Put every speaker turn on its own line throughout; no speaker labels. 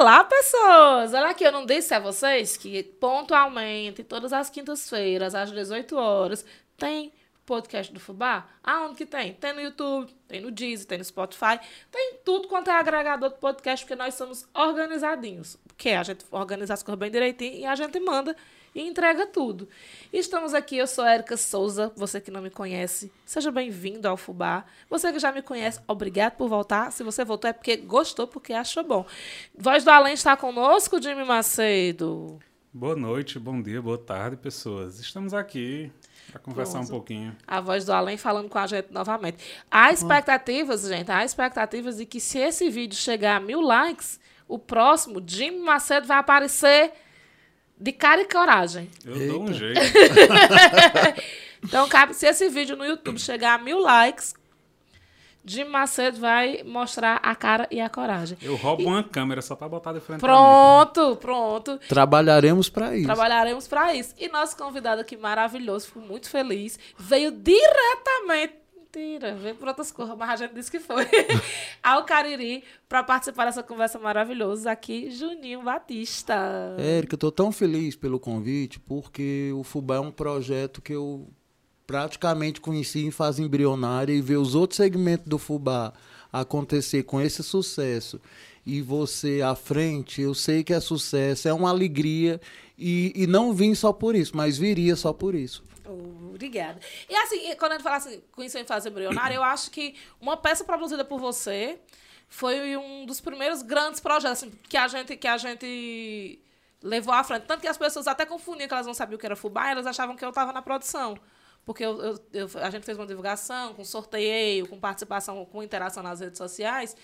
Olá, pessoas! Olha aqui, eu não disse a vocês que pontualmente, todas as quintas-feiras, às 18 horas, tem podcast do Fubá? Aonde que tem? Tem no YouTube, tem no Deezer, tem no Spotify, tem tudo quanto é agregador de podcast, porque nós somos organizadinhos. Porque a gente organiza as coisas bem direitinho e a gente manda e entrega tudo. Estamos aqui, eu sou Érica Souza, você que não me conhece, seja bem-vindo ao Fubá. Você que já me conhece, obrigado por voltar. Se você voltou é porque gostou, porque achou bom. Voz do Além está conosco, Jimmy Macedo.
Boa noite, bom dia, boa tarde, pessoas. Estamos aqui para conversar Pronto. um pouquinho.
A voz do além falando com a gente novamente. Há expectativas, gente, há expectativas de que se esse vídeo chegar a mil likes, o próximo, Jimmy Macedo vai aparecer de cara e coragem.
Eu Eita. dou um jeito.
então, cabe, se esse vídeo no YouTube chegar a mil likes, Jim Macedo vai mostrar a cara e a coragem.
Eu roubo e... uma câmera só para botar de frente
Pronto, pronto.
Trabalharemos para isso.
Trabalharemos para isso. E nosso convidado aqui maravilhoso, fico muito feliz, veio diretamente Mentira, veio por outras coisas, mas a gente disse que foi. ao Cariri, para participar dessa conversa maravilhosa aqui, Juninho Batista.
Érica, eu tô tão feliz pelo convite, porque o Fubá é um projeto que eu praticamente conheci em fase embrionária e ver os outros segmentos do fubá acontecer com esse sucesso e você à frente, eu sei que é sucesso, é uma alegria e, e não vim só por isso, mas viria só por isso.
Obrigada. E assim, quando a gente fala assim, conheceu em fase embrionária, eu acho que uma peça produzida por você foi um dos primeiros grandes projetos assim, que a gente que a gente levou à frente. Tanto que as pessoas até confundiam que elas não sabiam o que era fubá, elas achavam que eu estava na produção porque eu, eu, eu, a gente fez uma divulgação com sorteio, com participação, com interação nas redes sociais.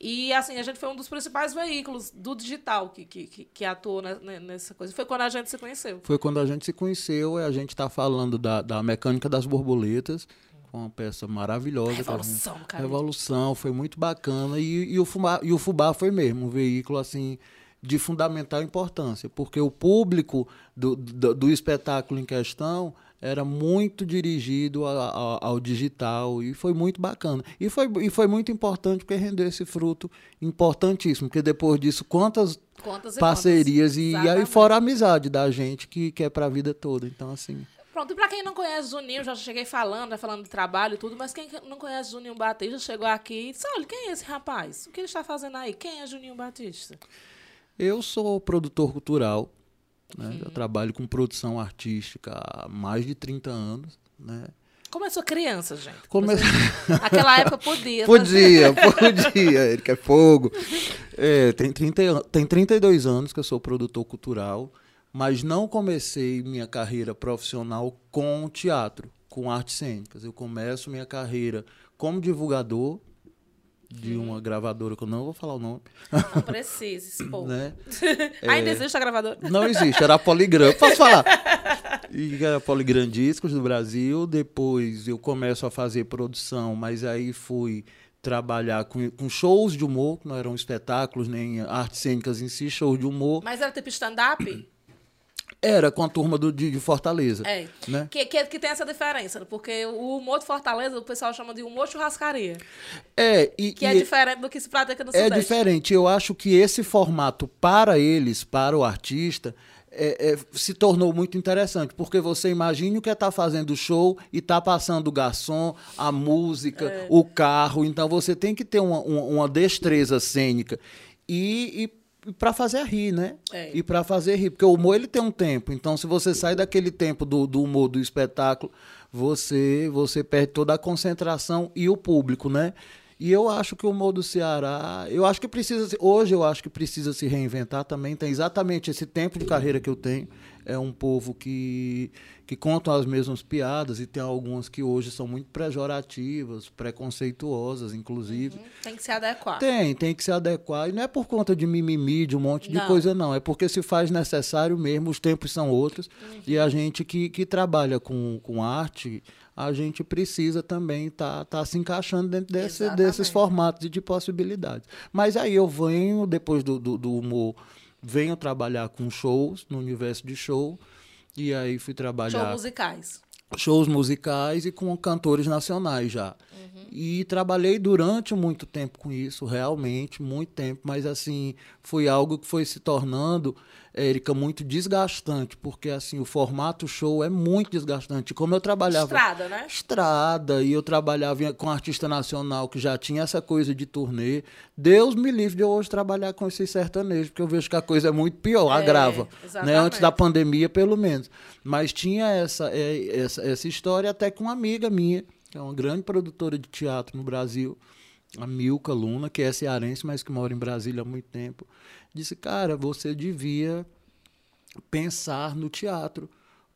E, assim, a gente foi um dos principais veículos do digital que, que, que atuou nessa coisa. Foi quando a gente se conheceu.
Foi quando a gente se conheceu e a gente está falando da, da mecânica das borboletas, uma peça maravilhosa.
Revolução, cara.
Revolução, foi muito bacana. E, e, o Fubá, e o Fubá foi mesmo um veículo, assim, de fundamental importância, porque o público do, do, do espetáculo em questão era muito dirigido a, a, ao digital e foi muito bacana. E foi, e foi muito importante porque rendeu esse fruto importantíssimo, porque depois disso, quantas, quantas parcerias e, e, aí fora a amizade da gente que, que é para a vida toda. Então, assim.
Pronto, e para quem não conhece Juninho, já cheguei falando, falando de trabalho e tudo, mas quem não conhece Juninho Batista chegou aqui e disse: olha, quem é esse rapaz? O que ele está fazendo aí? Quem é Juninho Batista?
Eu sou produtor cultural, né? Eu trabalho com produção artística há mais de 30 anos. Né?
Começou criança, gente.
Come...
Naquela época podia.
podia, podia. Ele quer fogo. É, tem, 30, tem 32 anos que eu sou produtor cultural, mas não comecei minha carreira profissional com teatro, com artes cênicas. Eu começo minha carreira como divulgador de uma gravadora que eu não vou falar o nome.
Não precisa expor. né? Ainda é... existe a gravadora?
Não existe, era a Poligram. Posso falar? E era a Poligram Discos do Brasil. Depois eu começo a fazer produção, mas aí fui trabalhar com, com shows de humor, que não eram espetáculos nem artes cênicas em si, shows de humor.
Mas era tipo stand-up?
Era com a turma do, de, de Fortaleza.
É. Né? Que, que, que, tem essa diferença, porque o humor de Fortaleza o pessoal chama de humor churrascaria.
É, e,
que é
e
é diferente do que se pratica no
É Sudeste. diferente. Eu acho que esse formato para eles, para o artista, é, é, se tornou muito interessante, porque você imagina o que é estar tá fazendo show e tá passando o garçom, a música, é. o carro. Então você tem que ter uma, uma, uma destreza cênica. E, e para fazer rir, né? É. E para fazer rir, porque o humor ele tem um tempo. Então, se você sai daquele tempo do, do humor do espetáculo, você você perde toda a concentração e o público, né? E eu acho que o humor do Ceará, eu acho que precisa, hoje eu acho que precisa se reinventar também. Tem exatamente esse tempo de carreira que eu tenho é um povo que, que contam as mesmas piadas e tem algumas que hoje são muito pejorativas, preconceituosas, inclusive. Uhum.
Tem que se adequar.
Tem, tem que se adequar. E não é por conta de mimimi, de um monte de não. coisa, não. É porque se faz necessário mesmo, os tempos são outros. Uhum. E a gente que, que trabalha com, com arte, a gente precisa também estar tá, tá se encaixando dentro desse, desses formatos de, de possibilidades. Mas aí eu venho, depois do, do, do humor venho trabalhar com shows, no universo de show. E aí fui trabalhar.
Shows musicais.
shows musicais e com cantores nacionais já. E trabalhei durante muito tempo com isso, realmente, muito tempo, mas assim, foi algo que foi se tornando, Érica, muito desgastante, porque assim, o formato show é muito desgastante. Como eu trabalhava.
Estrada, né?
Estrada, e eu trabalhava com artista nacional que já tinha essa coisa de turnê. Deus me livre de eu hoje trabalhar com esses sertanejos, porque eu vejo que a coisa é muito pior,
É,
agrava. Né?
exatamente.
Antes da pandemia, pelo menos. Mas tinha essa, é, essa, essa história até com uma amiga minha, que é uma grande produtora de teatro no Brasil, a Milka Luna, que é cearense, mas que mora em Brasília há muito tempo, disse, cara, você devia pensar no teatro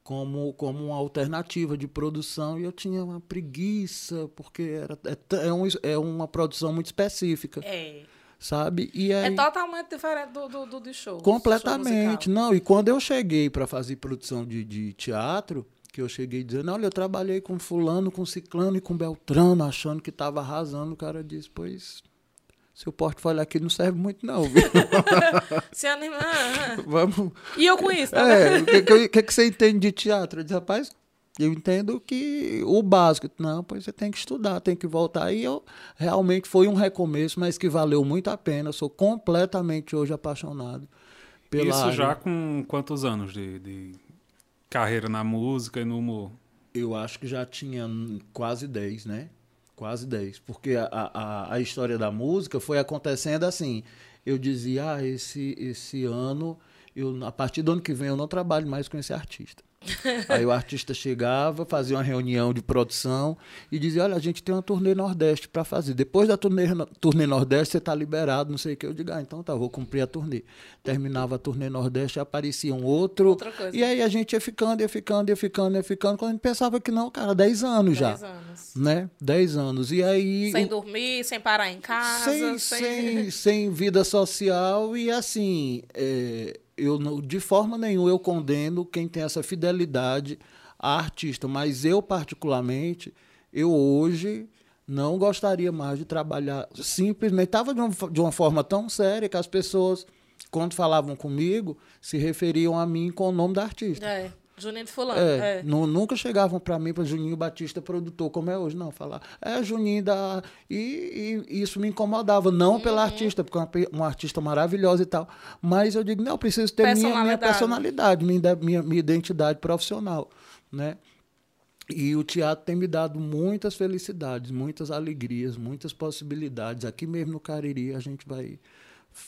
como, como uma alternativa de produção e eu tinha uma preguiça porque era é, é, um, é uma produção muito específica
É.
sabe e
É
aí
totalmente diferente do, do, do, show.
completamente
show
não e quando eu cheguei para fazer produção de, de teatro que eu cheguei dizendo olha eu trabalhei com fulano com ciclano e com beltrano achando que estava arrasando o cara disse pois seu portfólio aqui não serve muito não viu?
Se anima.
vamos
E eu com isso, tá?
É, o que, que, que que você entende de teatro? Eu disse, rapaz, eu entendo que o básico. Não, pois você tem que estudar, tem que voltar. E eu realmente foi um recomeço, mas que valeu muito a pena. Sou completamente hoje apaixonado pela
Isso
área.
já com quantos anos de, de carreira na música e no humor?
Eu acho que já tinha quase 10, né? Quase 10. Porque a, a, a história da música foi acontecendo assim. Eu dizia, ah, esse, esse ano, eu, a partir do ano que vem, eu não trabalho mais com esse artista. Aí o artista chegava, fazia uma reunião de produção e dizia: Olha, a gente tem uma turnê Nordeste para fazer. Depois da turnê, turnê Nordeste, você está liberado, não sei o que. Eu digo: Ah, então tá, vou cumprir a turnê. Terminava a turnê Nordeste, aparecia um outro.
Outra coisa.
E aí a gente ia ficando, ia ficando, ia ficando, ia ficando. Quando a gente pensava que não, cara, 10 anos já.
Dez anos.
Né? 10 anos. E aí.
Sem dormir, sem parar em casa.
sem, sem, sem vida social e assim é, eu não- de forma nenhuma eu condeno quem tem essa fidelidade a artista mas eu particularmente eu hoje não gostaria mais de trabalhar simplesmente. Estava de, de uma forma tão séria que as pessoas quando falavam comigo se referiam a mim com o nome da artista.
É, Juninho de Fulano.
é,
É.
nu- nunca chegavam para mim, para Juninho Batista, produtor, como é hoje, não. Falar, é Juninho da. E, e isso me incomodava, não pela
Uhum.
artista, porque é uma, uma artista maravilhosa e tal. Mas eu digo, não, eu preciso ter minha, minha
Personalidade.
personalidade, minha, minha, minha identidade profissional. Né? E o teatro tem me dado muitas felicidades, muitas alegrias, muitas possibilidades. Aqui mesmo no Cariri a gente vai,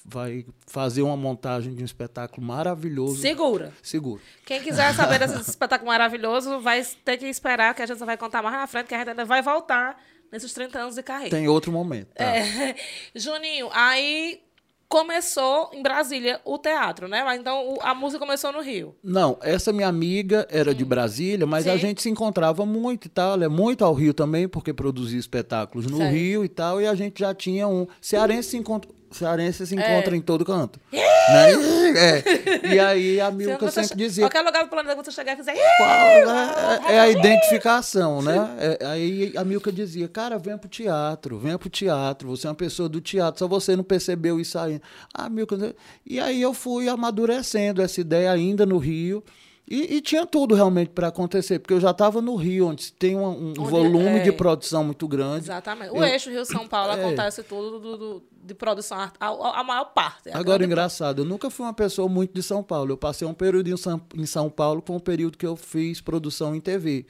vai fazer uma montagem de um espetáculo maravilhoso.
Segura.
Seguro.
Quem quiser saber desse espetáculo maravilhoso, vai ter que esperar, que a gente vai contar mais na frente, que a gente ainda vai voltar nesses 30 anos de carreira.
Tem outro momento. tá?
É. Juninho, aí começou em Brasília o teatro, né? Mas Então a música começou no Rio.
Não, essa minha amiga era de Brasília, mas a
Sim.
gente se encontrava muito e tal. Ela é muito ao Rio também, porque produzia espetáculos no. Rio e tal. E a gente já tinha um. Cearense se encontra, cearense se
É.
encontra em todo canto. né? É. E aí a Milka sempre dizia.
Qualquer lugar do planeta que você chegar e fizer.
Qual é, é a identificação, né? É, aí a Milka dizia, cara, venha pro teatro, venha pro teatro, você é uma pessoa do teatro, só você não percebeu isso ainda. Ah, Milka... né? E aí eu fui amadurecendo essa ideia ainda no Rio, e, e tinha tudo realmente para acontecer, porque eu já estava no Rio, onde tem um, um
Onde-
volume
é.
de produção muito grande.
Exatamente. O
Eu-
eixo Rio-São Paulo
É.
acontece tudo do, do- de produção, a, a- a maior parte. A
Agora,
grande
engraçado, eu nunca fui uma pessoa muito de São Paulo. Eu passei um período em São, em São Paulo, foi um período que eu fiz produção em TV.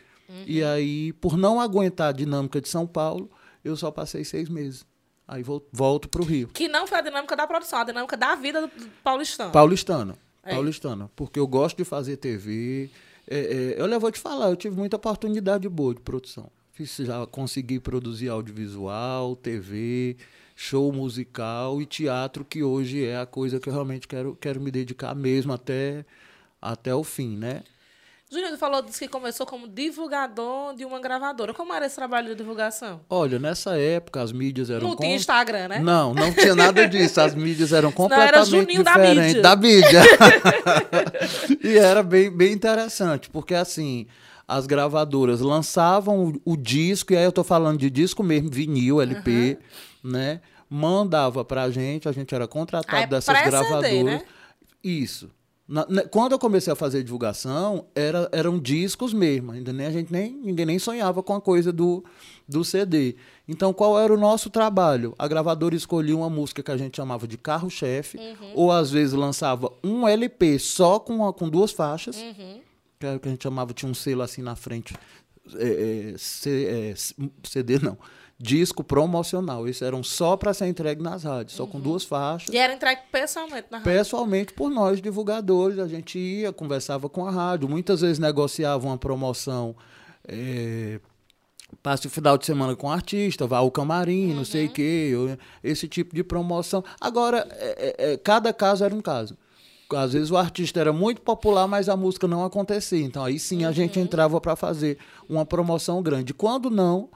E aí, por não aguentar a dinâmica de São Paulo, eu só passei seis meses. Aí vol- volto para o Rio.
Que não foi a dinâmica da produção, a dinâmica da vida do, do paulistano.
Paulistana.
É.
Paulistana. Porque eu gosto de fazer TV. É, é, eu vou te falar, eu tive muita oportunidade boa de produção. Fiz, já consegui produzir audiovisual, TV, show musical e teatro, que hoje é a coisa que eu realmente quero, quero me dedicar mesmo até, até o fim, né?
Júnior tu falou disse que começou como divulgador de uma gravadora. Como era esse trabalho de divulgação?
Olha, nessa época as mídias eram
Não tinha
com-
Instagram, né?
Não, não tinha nada disso. As mídias eram
era
completamente
Juninho da
diferentes
mídia.
da mídia. e era bem, bem interessante, porque assim, as gravadoras lançavam o, o disco, e aí eu tô falando de disco mesmo, vinil, LP, né? Mandava pra gente, a gente era contratado
Ah, é
dessas
pré-CD,
gravadoras.
né?
Isso. Na- na- quando eu comecei a fazer divulgação, era, eram discos mesmo. Ainda nem a gente nem ninguém nem sonhava com a coisa do, do CD. Então, qual era o nosso trabalho? A gravadora escolhia uma música que a gente chamava de carro-chefe, ou às vezes lançava um LP só com, uma- com duas faixas, que era o que a gente chamava, tinha um selo assim na frente. é, é, C- é, CD não. Disco promocional. Esses eram só para ser entregue nas rádios, só com duas faixas
E era entregue pessoalmente na rádio.
pessoalmente por nós divulgadores. A gente ia, conversava com a rádio, muitas vezes negociava uma promoção. É, passe o final de semana com o artista, vá ao camarim, não sei o quê, ou esse tipo de promoção. Agora, é, é, é, cada caso era um caso. Às vezes o artista era muito popular, mas a música não acontecia. Então aí sim a gente entrava para fazer uma promoção grande. Quando não,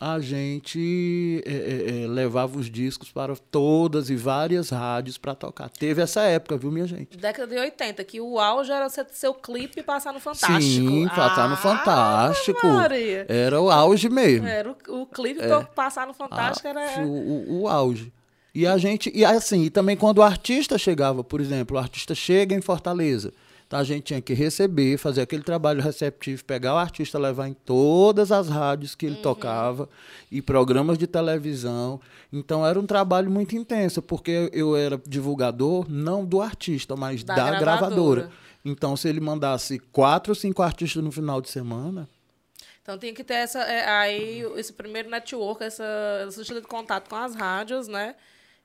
a gente é, é, é, levava os discos para todas e várias rádios para tocar. Teve essa época, viu, minha gente?
Década de 80, que o auge era ser seu clipe passar no Fantástico.
Sim, passar no
Ah,
Fantástico.
Maria.
Era o auge mesmo.
Era o, o clipe pra passar no Fantástico
Ah,
era.
o, o- o auge. E a gente, e assim, e também quando o artista chegava, por exemplo, o artista chega em Fortaleza, então a gente tinha que receber, fazer aquele trabalho receptivo, pegar o artista, levar em todas as rádios que ele
Uhum.
tocava e programas de televisão. Então era um trabalho muito intenso, porque eu era divulgador não do artista, mas
Da
da,
gravadora.
gravadora. Então se ele mandasse quatro ou cinco artistas no final de semana,
Então tinha que ter essa, é, aí esse primeiro network, essa, essa de contato com as rádios, né?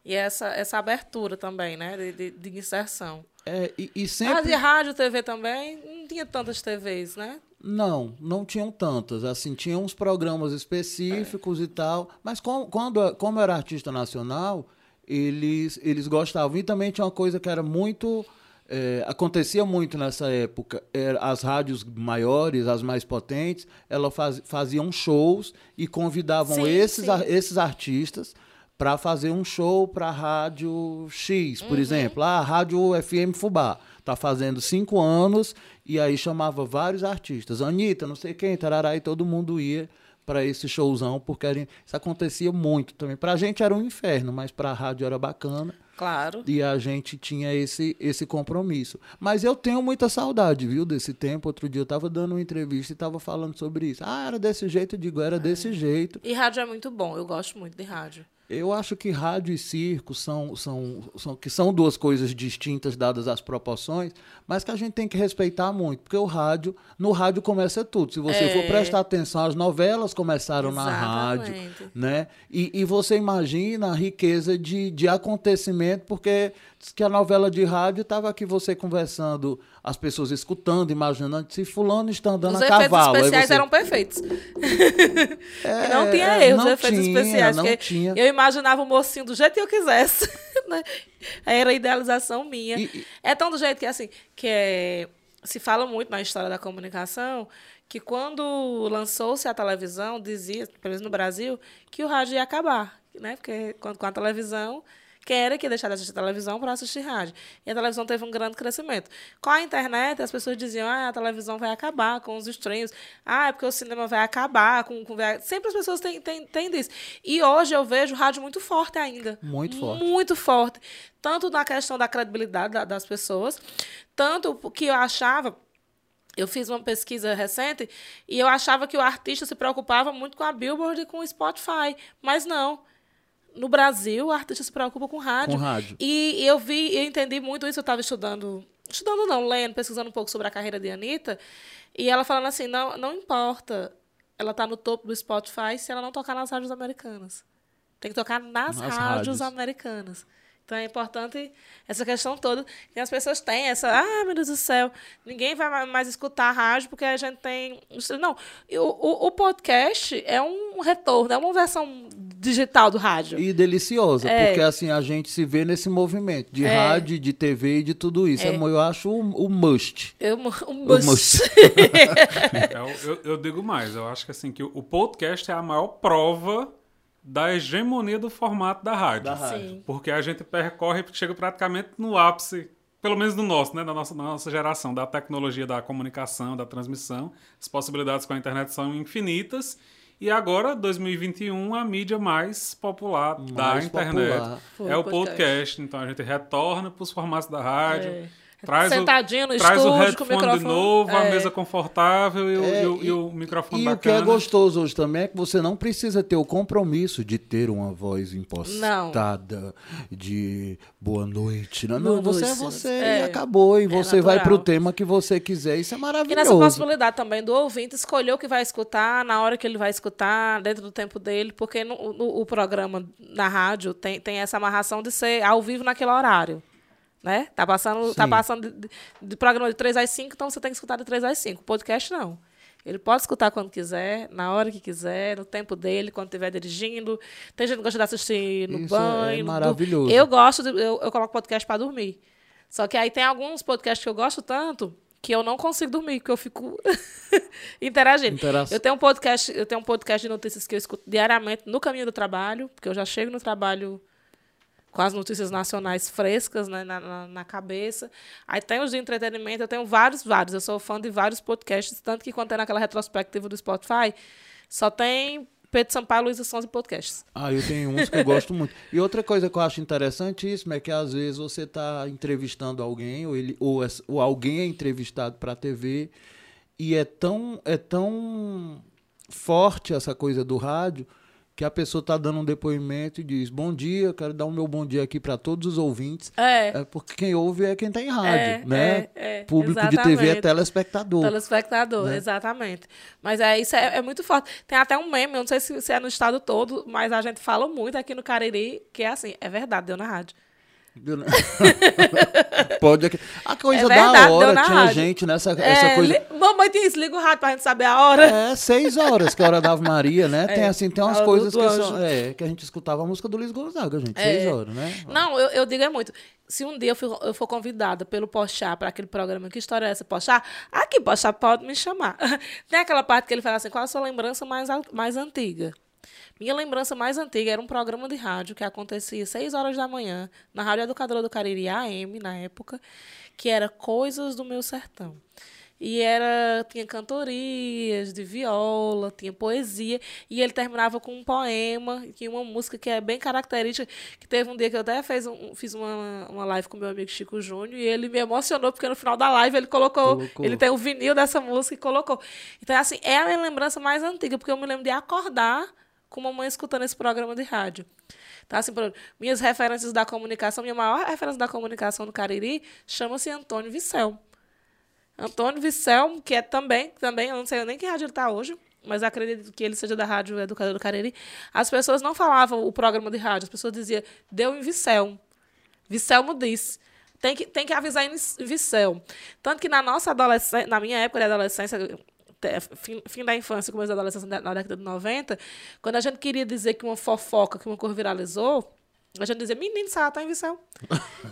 E essa, essa abertura também, né? De, de, de inserção.
É, e, e sempre
e rádio, TV também, não tinha tantas TVs, né?
Não, não tinham tantas. Assim, tinham uns programas específicos e tal. Mas com- quando, como eu era artista nacional, eles, eles gostavam. E também tinha uma coisa que era muito. é, acontecia muito nessa época. Era, as rádios maiores, as mais potentes, elas faz, faziam shows e convidavam
Sim,
esses,
sim.
ar- esses artistas para fazer um show para a rádio X,
Uhum.
por exemplo. Ah, a rádio FM Fubá tá fazendo cinco anos e aí chamava vários artistas. Anitta, não sei quem, tarará, e todo mundo ia para esse showzão, porque era- isso acontecia muito também. Para a gente era um inferno, mas para a rádio era bacana.
Claro.
E a gente tinha esse, esse compromisso. Mas eu tenho muita saudade, viu, desse tempo. Outro dia eu estava dando uma entrevista e estava falando sobre isso. Ah, era desse jeito, eu digo, era desse jeito.
E rádio é muito bom, eu gosto muito de rádio.
Eu acho que rádio e circo são, são, são, que são duas coisas distintas dadas as proporções, mas que a gente tem que respeitar muito, porque o rádio, no rádio começa tudo. Se você
É.
for prestar atenção, as novelas começaram na rádio,
Exatamente.
né? E, e você imagina a riqueza de, de acontecimento, porque que a novela de rádio estava aqui você conversando, as pessoas escutando, imaginando se fulano está andando
Os
a
efeitos
cavalo. aí
especiais
você-
eram perfeitos.
É,
não tinha erros,
não
efeitos
tinha,
especiais.
não tinha.
Eu imaginava o mocinho do jeito que eu quisesse. né? Era a idealização minha.
E-
É tão do jeito que, assim, que é, se fala muito na história da comunicação que quando lançou-se a televisão, dizia, pelo menos no Brasil, que o rádio ia acabar. Né? Porque com a televisão, era que ia deixar de assistir televisão para assistir rádio? E a televisão teve um grande crescimento. Com a internet, as pessoas diziam, ah, a televisão vai acabar com os streams. Ah, é porque o cinema vai acabar com... com. Sempre as pessoas têm, têm, têm disso. E hoje eu vejo o rádio muito forte ainda.
Muito forte.
Muito forte. Tanto na questão da credibilidade da- das pessoas, tanto que eu achava... Eu fiz uma pesquisa recente e eu achava que o artista se preocupava muito com a Billboard e com o Spotify. Mas não. No Brasil, o artista se preocupa com rádio.
Com rádio.
E eu vi, eu entendi muito isso. Eu estava estudando, estudando não, lendo, pesquisando um pouco sobre a carreira de Anitta. E ela falando assim: não, não importa ela tá no topo do Spotify se ela não tocar nas rádios americanas. Tem que tocar nas,
Nas
rádios,
rádios.
americanas. Então é importante essa questão toda que as pessoas têm essa, ah, meu Deus do céu, ninguém vai ma- mais escutar a rádio porque a gente tem. Não, e o, o, o podcast é um retorno, é uma versão digital do rádio.
E deliciosa,
É.
porque assim a gente se vê nesse movimento de
É.
rádio, de TV e de tudo isso. É. eu acho o, o must.
Eu, um
O must.
Eu, eu- eu digo mais, eu acho que assim que o podcast é a maior prova da hegemonia do formato da rádio.
Da rádio.
Sim.
Porque a gente percorre, chega praticamente no ápice, pelo menos no nosso, né, da nossa, da nossa geração, da tecnologia da comunicação, da transmissão. As possibilidades com a internet são infinitas. E agora, 2021, a mídia mais popular da
Mais
internet
popular.
É
o
o podcast. Então a gente retorna para os formatos da rádio.
É.
Traz
Sentadinho
o,
no
traz o
estúdio, com o
headphone
microfone.
de novo, a
É.
mesa confortável e o,
É,
e o-
e-
e o microfone
E o que é
bacana.
gostoso hoje também é que você não precisa ter o compromisso de ter uma voz impostada, de boa noite. Não, não você é você
É,
e acabou. E
é
você vai pro
natural.
tema que você quiser. Isso é
E
maravilhoso.
nessa possibilidade também do ouvinte escolher o que vai escutar, na hora que ele vai escutar, dentro do tempo dele, porque no, no- o programa na rádio tem, tem essa amarração de ser ao vivo naquele horário. Né? Tá passando, tá passando de, de- programa de 3 às 5, então você tem que escutar de 3 às 5. Podcast não. Ele pode escutar quando quiser, na hora que quiser, no tempo dele, quando estiver dirigindo. Tem gente que gosta de assistir no
Isso é
banho. du-
maravilhoso.
Eu gosto, de, eu, eu coloco podcast para dormir. Só que aí tem alguns podcasts que eu gosto tanto que eu não consigo dormir, que eu fico interagindo.
Interação.
Eu tenho um podcast, eu tenho um podcast de notícias que eu escuto diariamente no caminho do trabalho, porque eu já chego no trabalho com as notícias nacionais frescas né, na, na, na cabeça. Aí tem os de entretenimento, eu tenho vários, vários. Eu sou fã de vários podcasts, tanto que quando tem naquela retrospectiva do Spotify, só tem Pedro Sampaio, Luísa Sons e podcasts.
Ah, eu tenho uns que eu gosto muito. E outra coisa que eu acho interessantíssima é que às vezes você está entrevistando alguém, ou, ele, ou, ou alguém é entrevistado para a TV, e é tão, é tão forte essa coisa do rádio que a pessoa está dando um depoimento e diz: Bom dia, quero dar o meu bom dia aqui para todos os ouvintes.
É.
É porque quem ouve é quem tem rádio,
É,
né?
é, é,
Público de TV é
exatamente.
telespectador.
Telespectador,
né?
exatamente. Mas é, isso é, é muito forte. Tem até um meme, eu não sei se, se é no estado todo, mas a gente fala muito aqui no Cariri, que é assim, é verdade, deu na rádio.
Pode. aqui- A coisa
É
da
verdade, deu
hora tinha
rádio.
gente nessa essa
É,
coisa.
li- Mamãe diz, liga o rádio pra gente saber a hora.
É, seis horas, que é a hora da Ave Maria, né? Tem
É,
assim, tem umas coisas que são. É, que a gente escutava a música do Luiz Gonzaga, gente.
É.
Seis horas, né?
Não, eu, eu digo é muito. Se um dia eu for, eu for convidada pelo Pochá para aquele programa, que história é essa, Pochá? Aqui, Pochá, pode me chamar. Tem aquela parte que ele fala assim, qual a sua lembrança mais, mais antiga? Minha lembrança mais antiga era um programa de rádio que acontecia às 6 horas da manhã, na Rádio Educadora do Cariri, AM, na época, que era Coisas do Meu Sertão. E era, tinha cantorias de viola, tinha poesia, e ele terminava com um poema, que uma música que é bem característica, que teve um dia que eu até fez um, fiz uma, uma live com meu amigo Chico Júnior, e ele me emocionou, porque no final da live ele colocou,
Colocou.
ele tem o vinil dessa música e colocou. Então, assim, é a minha lembrança mais antiga, porque eu me lembro de acordar com mamãe escutando esse programa de rádio. Então, assim, por minhas referências da comunicação, minha maior referência da comunicação no Cariri chama-se Antônio Vicel. Antônio Vicel, que é também, também, eu não sei nem que rádio ele está hoje, mas acredito que ele seja da Rádio Educador do Cariri. As pessoas não falavam o programa de rádio, as pessoas diziam, deu em Vicel. Vicelmo disse. Tem que, tem que avisar em Vicel. Tanto que na nossa adolescência, na minha época de adolescência, fim, fim da infância, começo da adolescência, na década de 90, quando a gente queria dizer que uma fofoca, que uma cor viralizou, a gente dizia, menino, Sara tá em Vicel.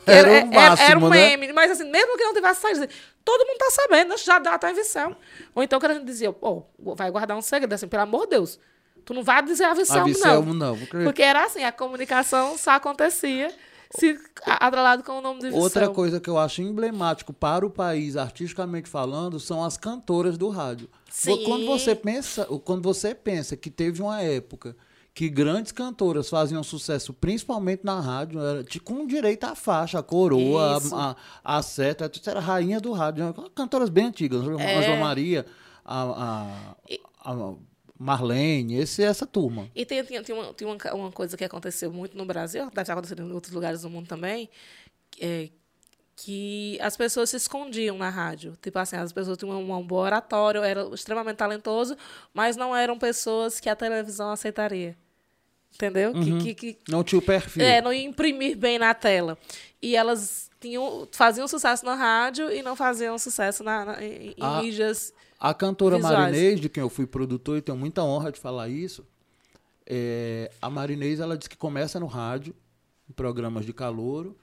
Era
era,
máximo,
era um
né?
meme, mas assim, mesmo que não tivesse saído, todo mundo tá sabendo, né? já dá, tá em Vicel. Ou então quando a gente dizia, pô, vai guardar um segredo, assim, pelo amor de Deus, tu não vai dizer a
Vicelmo,
não.
não. Porque
era assim, a comunicação só acontecia se a- atrelado com o nome Vicel.
Outra coisa que eu acho emblemático para o país, artisticamente falando, são as cantoras do rádio.
Sim.
Quando você pensa, quando você pensa que teve uma época que grandes cantoras faziam sucesso, principalmente na rádio, era, de- com direito à faixa, à coroa, a, a, a seta, era a rainha do rádio. Cantoras bem antigas,
É.
Angela Maria, a, a, a Marlene, esse, essa turma.
E tem, tem, tem, uma, tem uma, uma coisa que aconteceu muito no Brasil, deve ter acontecido em outros lugares do mundo também, é, que as pessoas se escondiam na rádio. Tipo assim, as pessoas tinham um, um bom oratório, eram extremamente talentoso, mas não eram pessoas que a televisão aceitaria. Entendeu? Que, que, que,
Não tinha o perfil.
é, não ia imprimir bem na tela. E elas tinham, faziam sucesso na rádio e não faziam sucesso na, na- em, em
Ah,
mídias.
A cantora
Visuais.
Marinês, de quem eu fui produtor e tenho muita honra de falar isso, é, a Marinês ela disse que começa no rádio, em programas de calouro,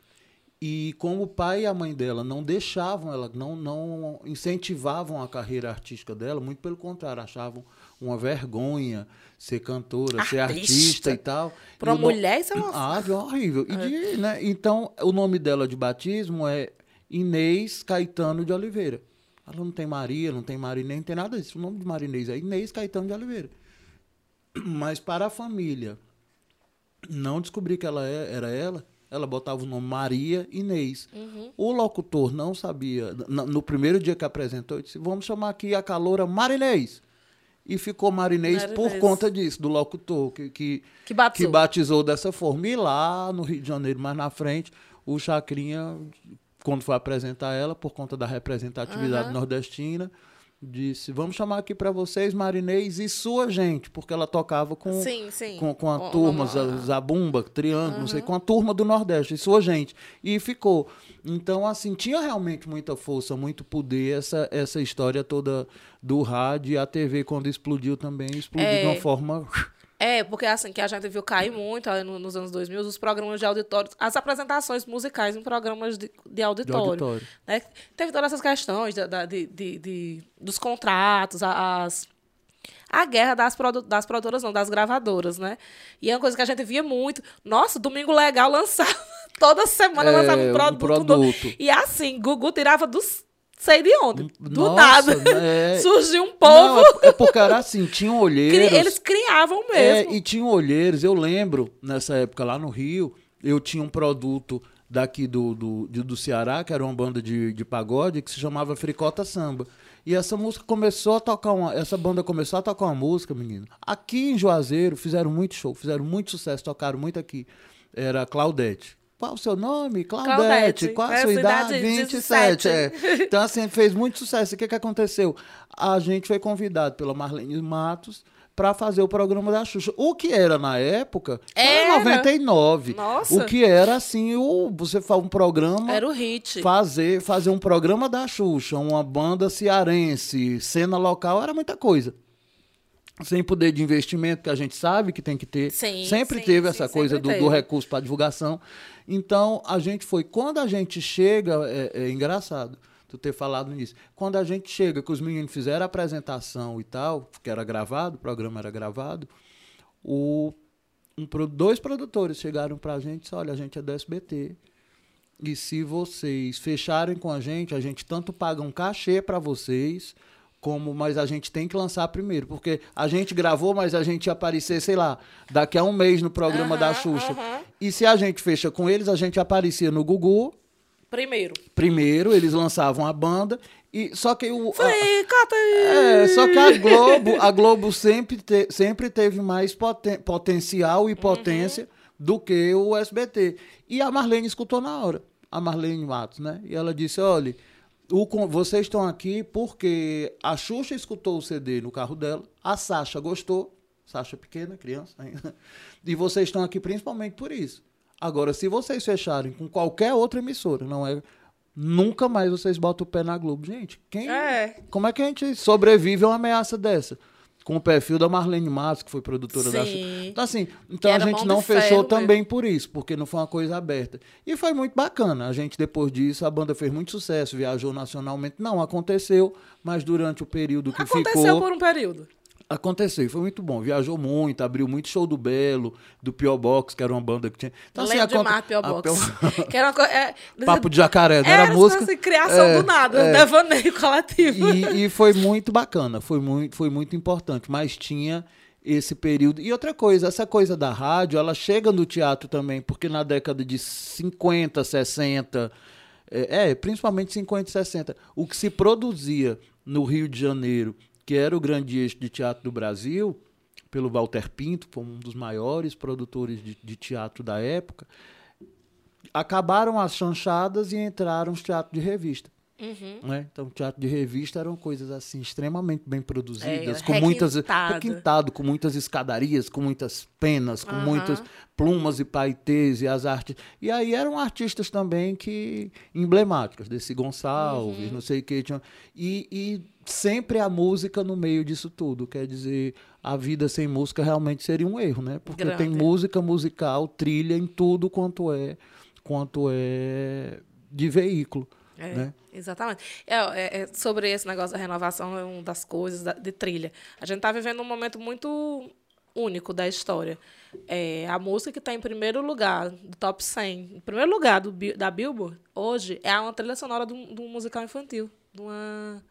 e como o pai e a mãe dela não deixavam ela, não, não incentivavam a carreira artística dela, muito pelo contrário, achavam uma vergonha ser cantora, ser
Artista.
artista e tal.
Para uma
o no-
mulher, isso é uma.
ah, é horrível. De- né, então, o nome dela de batismo é Inês Caetano de Oliveira. Ela não tem Maria, não tem Marinês, não tem nada disso. O nome de Marinês é Inês Caetano de Oliveira. Mas para a família não descobrir que ela é- era ela, ela botava o nome Maria Inês.
Uhum.
O locutor não sabia. No primeiro dia que apresentou, ele disse: vamos chamar aqui a caloura Marinês. E ficou Marinês por
Marinês.
conta disso, do locutor, que, que,
Que batizou.
que batizou dessa forma. E lá no Rio de Janeiro, mais na frente, o Chacrinha, quando foi apresentar ela, por conta da representatividade
Aham.
nordestina, disse: vamos chamar aqui para vocês Marinês e sua gente, porque ela tocava com,
Sim, sim.
com, com a
Com-
turma, za- Zabumba, Triângulo, não sei, com a turma do Nordeste, e sua gente. E ficou. Então, assim, tinha realmente muita força, muito poder essa, essa história toda do rádio e a TV, quando explodiu também, explodiu
É.
de uma forma.
É, porque assim, que a gente viu cair muito nos anos 2000, os programas de auditório, as apresentações musicais em programas de, de
De
auditório.
auditório.
né? Teve todas essas questões da, da- de, de- dos contratos, as, a guerra das, produ, das produtoras, não, das gravadoras, né? E é uma coisa que a gente via muito. Nossa, Domingo Legal lançava, toda semana
É,
lançava um
um
produto. novo.
produto.
E assim, Gugu tirava dos sei de onde, do
Nossa,
nada.
é-
Surgiu um
Não,
povo,
é, é porque era assim, tinham olheiros.
eles criavam
É,
mesmo.
e tinham olheiros, eu lembro, nessa época lá no Rio, eu tinha um produto daqui do, do, do Ceará, que era uma banda de, de pagode, que se chamava Fricota Samba. E essa música começou a tocar uma. Essa banda começou a tocar uma música, menino. Aqui em Juazeiro fizeram muito show, fizeram muito sucesso, tocaram muito aqui. Era Claudete. Qual o seu nome? Claudete.
Claudete.
Qual a
é
sua idade?
idade?
27.
17.
É. Então, assim, fez muito sucesso. O que, que aconteceu? A gente foi convidado pela Marlene Matos para fazer o programa da Xuxa. O que era na época
Era.
era 99.
Nossa.
O que era assim, o, você faz um programa.
Era o hit.
Fazer, fazer um programa da Xuxa, uma banda cearense, cena local, era muita coisa. Sem poder de investimento, que a gente sabe que tem que ter.
Sim,
sempre
sim,
teve
sim,
essa coisa do, do recurso para divulgação. Então, a gente foi. Quando a gente chega, é, é engraçado tu ter falado nisso. Quando a gente chega, que os meninos fizeram a apresentação e tal, que era gravado, o programa era gravado, o, um dois produtores chegaram pra gente e disseram, olha, a gente é do SBT. E se vocês fecharem com a gente, a gente tanto paga um cachê para vocês, como mas a gente tem que lançar primeiro, porque a gente gravou, mas a gente ia aparecer, sei lá, daqui a um mês no programa da Xuxa. E se a gente fecha com eles, a gente aparecia no Gugu,
Primeiro.
primeiro, eles lançavam a banda e só que o a-
Fricota!
é, só que a Globo, a Globo sempre, te- sempre teve mais poten- potencial e potência do que o SBT. E a Marlene escutou na hora, a Marlene Matos, né? E ela disse: olha, o vocês estão aqui porque a Xuxa escutou o CD no carro dela, a Sasha gostou, Sasha pequena, criança ainda, e vocês estão aqui principalmente por isso. Agora, se vocês fecharem com qualquer outra emissora, não é. Nunca mais vocês botam o pé na Globo. Gente, quem.
É.
Como é que a gente sobrevive a uma ameaça dessa? Com o perfil da Marlene Matos, que foi produtora da
Sim.
Xuxa. Então, assim, então a gente não fechou
mesmo.
também por isso, porque não foi uma coisa aberta. E foi muito bacana. A gente, depois disso, a banda fez muito sucesso, viajou nacionalmente. Não aconteceu, mas durante o período que
Aconteceu
ficou.
por um período.
Aconteceu, foi muito bom. Viajou muito, abriu muito show do Belo, do Pio Box, que era uma banda que tinha. Então, assim,
Lembro
a conta-
demais,
a
Box.
Pio-
que era uma co- é,
Papo de jacaré, não era,
era
música?
Assim, criação
É,
do nada,
é.
devaneio coletivo.
E, e foi muito bacana, foi muito, foi muito importante, mas tinha esse período. E outra coisa, essa coisa da rádio, ela chega no teatro também, porque na década de 50, 60, é, é, principalmente 50 e 60, o que se produzia no Rio de Janeiro, que era o grande eixo de teatro do Brasil, pelo Walter Pinto, foi um dos maiores produtores de, de teatro da época, acabaram as chanchadas e entraram os teatros de revista.
Uhum.
Né? Então, teatro de revista eram coisas assim extremamente bem produzidas,
É,
com muitas
requintado.
com muitas escadarias, com muitas penas, com
Aham.
muitas plumas e paetês e as artes. E aí eram artistas também que emblemáticos, desse Gonçalves,
Uhum.
não sei o que tinha. E, e sempre a música no meio disso tudo, quer dizer, a vida sem música realmente seria um erro, né? Porque tem
Grande.
música musical, trilha em tudo quanto é quanto é de veículo,
É,
né?
Exatamente. É, é, é, sobre esse negócio da renovação, é uma das coisas da- de trilha. A gente está vivendo um momento muito único da história. É, a música que está em primeiro lugar, do top 100, em primeiro lugar do, da Billboard, hoje, é uma trilha sonora de um, de um musical infantil. De uma...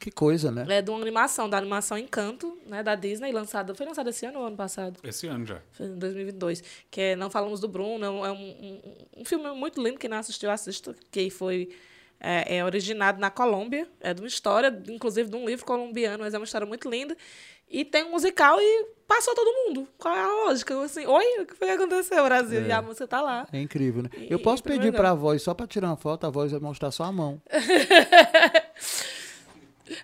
Que coisa, né?
É de uma animação, da animação Encanto, né, da Disney, lançada. Foi lançada esse ano ou ano passado?
Esse ano já.
Foi em 2022. Que é Não Falamos do Bruno. É um, é um, um- um filme muito lindo. Quem não assistiu, assista. Que foi é, é originado na Colômbia. É de uma história, inclusive de um livro colombiano, mas é uma história muito linda. E tem um musical e passou todo mundo. Qual é a lógica? Assim, oi, o que foi que aconteceu, Brasil? E a música tá lá.
É incrível, né?
E-
Eu posso pedir pra voz, só pra tirar uma foto, a voz vai mostrar só a mão.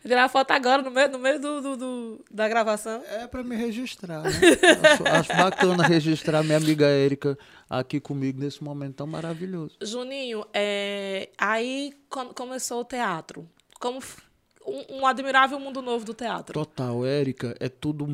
Tirar foto agora, no meio, no meio do, do- do- da gravação.
É pra me registrar, né? acho, acho bacana registrar minha amiga Érica aqui comigo nesse momento tão maravilhoso.
Juninho, é, aí começou o teatro. Como um, um admirável mundo novo do teatro.
Total, Érica, é tudo.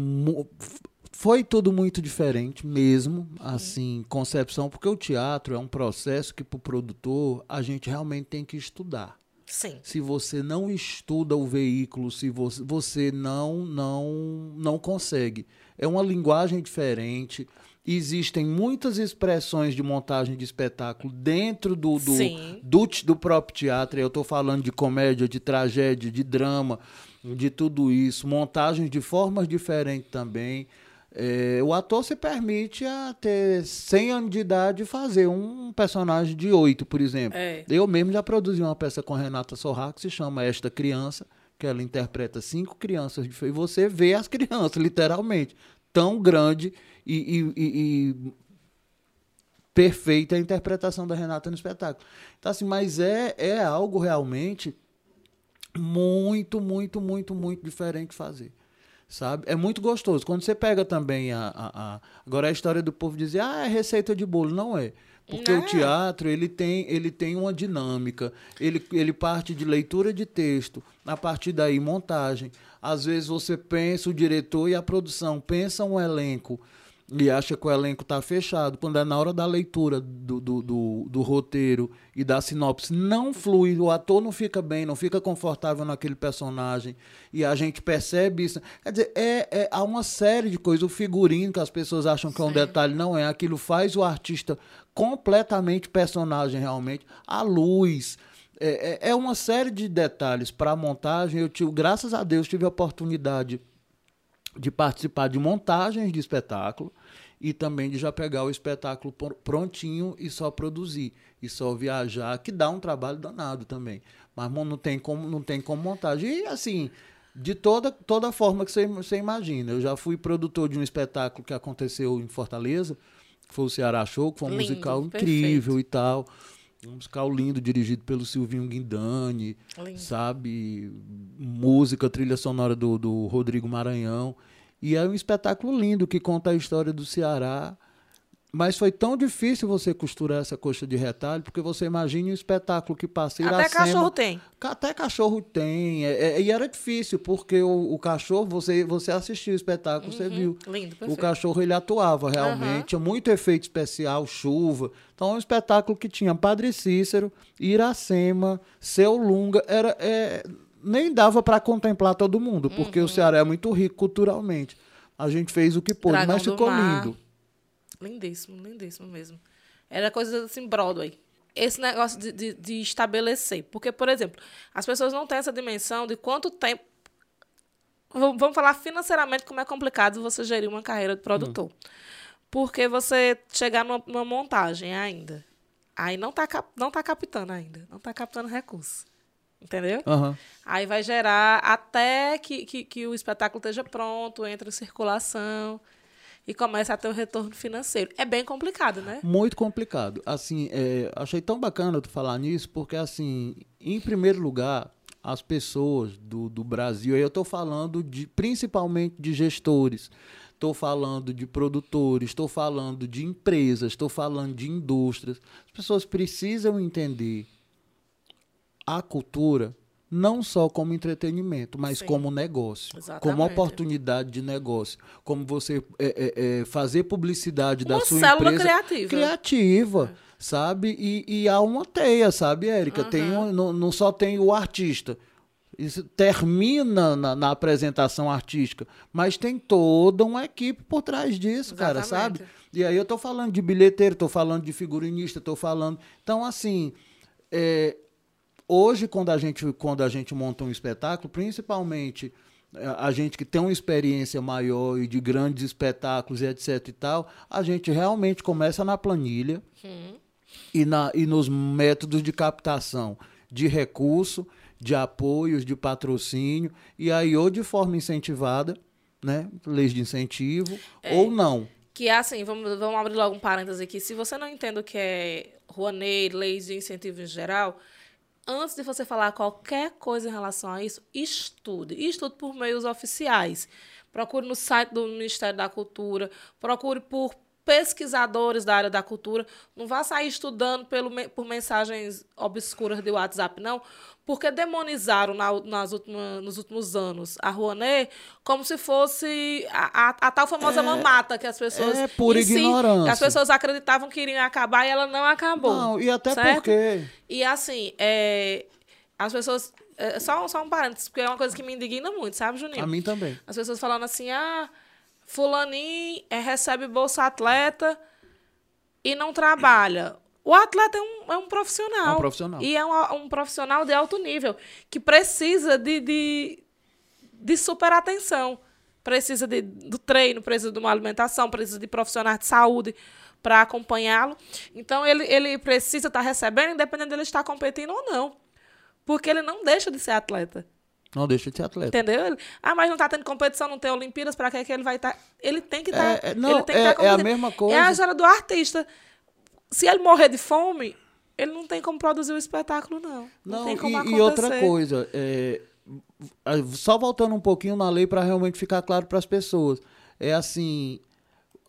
Foi tudo muito diferente mesmo, assim, concepção, porque o teatro é um processo que, para o produtor, a gente realmente tem que estudar.
Sim.
Se você não estuda o veículo, se você, você não, não, não consegue. É uma linguagem diferente. Existem muitas expressões de montagem de espetáculo dentro do, do, do, do próprio teatro. Eu estou falando de comédia, de tragédia, de drama, de tudo isso. Montagens de formas diferentes também. É, o ator se permite a ter 100 anos de idade fazer um personagem de 8, por exemplo.
É.
Eu mesmo já produzi uma peça com Renata Sorra que se chama Esta Criança, que ela interpreta cinco crianças e você vê as crianças, literalmente, tão grande e, e- e- e perfeita a interpretação da Renata no espetáculo. Então, assim, mas é, é algo realmente muito, muito, muito, muito diferente de fazer. Sabe? É muito gostoso. Quando você pega também a, a, a- Agora a história do povo dizer, ah, é receita de bolo. Não é. Porque
Não
o teatro, ele tem, ele tem uma dinâmica. Ele, ele parte de leitura de texto, a partir daí montagem. Às vezes você pensa, o diretor e a produção pensa um elenco e acha que o elenco está fechado, quando é na hora da leitura do, do, do, do roteiro e da sinopse, não flui, o ator não fica bem, não fica confortável naquele personagem, e a gente percebe isso. Quer dizer, é, é, há uma série de coisas, o figurino que as pessoas acham que é um detalhe, não é, aquilo faz o artista completamente personagem realmente, a luz, é, é- é uma série de detalhes para a montagem, eu tive, graças a Deus, tive a oportunidade de participar de montagens de espetáculo e também de já pegar o espetáculo pr- prontinho e só produzir e só viajar, que dá um trabalho danado também. Mas não tem como, não tem como montagem. E assim, de toda, toda forma que você, você imagina. Eu já fui produtor de um espetáculo que aconteceu em Fortaleza, que foi o Ceará Show, que foi um
Lindo,
musical
perfeito.
incrível e tal. Um musical lindo, dirigido pelo Silvinho Guindani
Lindo.
sabe? Música, trilha sonora do, do Rodrigo Maranhão. E é um espetáculo lindo que conta a história do Ceará. Mas foi tão difícil você costurar essa coxa de retalho, porque você imagina um espetáculo que passa
Até
Iracema,
cachorro tem.
Até cachorro tem. é- é- e era difícil, porque o, o cachorro, você, você assistiu o espetáculo, você viu.
Lindo,
O
perfeito.
cachorro ele atuava realmente, tinha muito efeito especial, chuva. Então é um espetáculo que tinha Padre Cícero, Iracema, Seu Lunga, era é, nem dava para contemplar todo mundo, porque
Uhum.
o Ceará é muito rico culturalmente. A gente fez o que pôde,
Dragão
mas ficou lindo.
Lindíssimo, lindíssimo mesmo. Era coisa assim, Broadway. Esse negócio de, de, de estabelecer. Porque, por exemplo, as pessoas não têm essa dimensão de quanto tempo. Vamos falar financeiramente como é complicado você gerir uma carreira de produtor. Porque você chegar numa, numa montagem ainda. Aí não tá, não tá captando ainda. Não tá captando recurso. Entendeu?
Aham.
Aí vai gerar até que, que, que o espetáculo esteja pronto, entre em circulação e comece a ter um retorno financeiro. É bem complicado, né?
Muito complicado. Assim, é, achei tão bacana tu falar nisso, porque, assim, em primeiro lugar, as pessoas do, do Brasil, aí eu estou falando de, principalmente de gestores, estou falando de produtores, estou falando de empresas, estou falando de indústrias. As pessoas precisam entender a cultura não só como entretenimento, mas
Sim.
como negócio, como
Exatamente.
oportunidade de negócio, como você é, é, é, fazer publicidade da
Uma
sua
célula
empresa
criativa.
criativa, sabe? E, e há uma teia, sabe, Érica? Tem um- não, não só tem o artista. Isso termina na, na apresentação artística, mas tem toda uma equipe por trás disso, cara,
Exatamente.
sabe? E aí eu tô falando de bilheteiro, tô falando de figurinista, tô falando. Então, assim, é, hoje, quando a, gente, quando a gente monta um espetáculo, principalmente é, a gente que tem uma experiência maior e de grandes espetáculos e etc e tal, a gente realmente começa na planilha e, na, e nos métodos de captação de recurso, de apoios, de patrocínio, e aí ou de forma incentivada, né, leis de incentivo, é, ou não.
Que assim, vamos, vamos abrir logo um parênteses aqui, se você não entende o que é Rouanet, leis de incentivo em geral, antes de você falar qualquer coisa em relação a isso, estude. Estude por meios oficiais. Procure no site do Ministério da Cultura, procure por pesquisadores da área da cultura. Não vá sair estudando pelo, por mensagens obscuras de WhatsApp, não, porque demonizaram na, nas última, nos últimos anos a Rouanet como se fosse a, a, a tal famosa é, mamata que as pessoas.
É por ignorância.
Si, as pessoas acreditavam que iriam acabar e ela não acabou.
Não, e até
certo?
porque.
E assim, é, as pessoas. É, só, só um parênteses, porque é uma coisa que me indigna muito, sabe, Juninho?
A mim também.
As pessoas falando assim, ah Fulaninho é, recebe Bolsa Atleta e não trabalha. O atleta é um, é um profissional. É
um profissional.
E é um, um profissional de alto nível, que precisa de, de, de super atenção. Precisa de, do treino, precisa de uma alimentação, precisa de profissionais de saúde para acompanhá-lo. Então, ele, ele precisa estar tá recebendo, independente dele estar competindo ou não. Porque ele não deixa de ser atleta.
Não deixa de ser atleta.
Entendeu? Ele, ah, mas não está tendo competição, não tem Olimpíadas, para que, que ele vai estar? Tá? Ele tem que estar.
Tá, é, não, tá é, é a mesma coisa.
É a história do artista. Se ele morrer de fome, ele não tem como produzir o espetáculo, não. Não, não tem como
e,
acontecer.
E outra coisa, é, só voltando um pouquinho na lei para realmente ficar claro para as pessoas. É assim,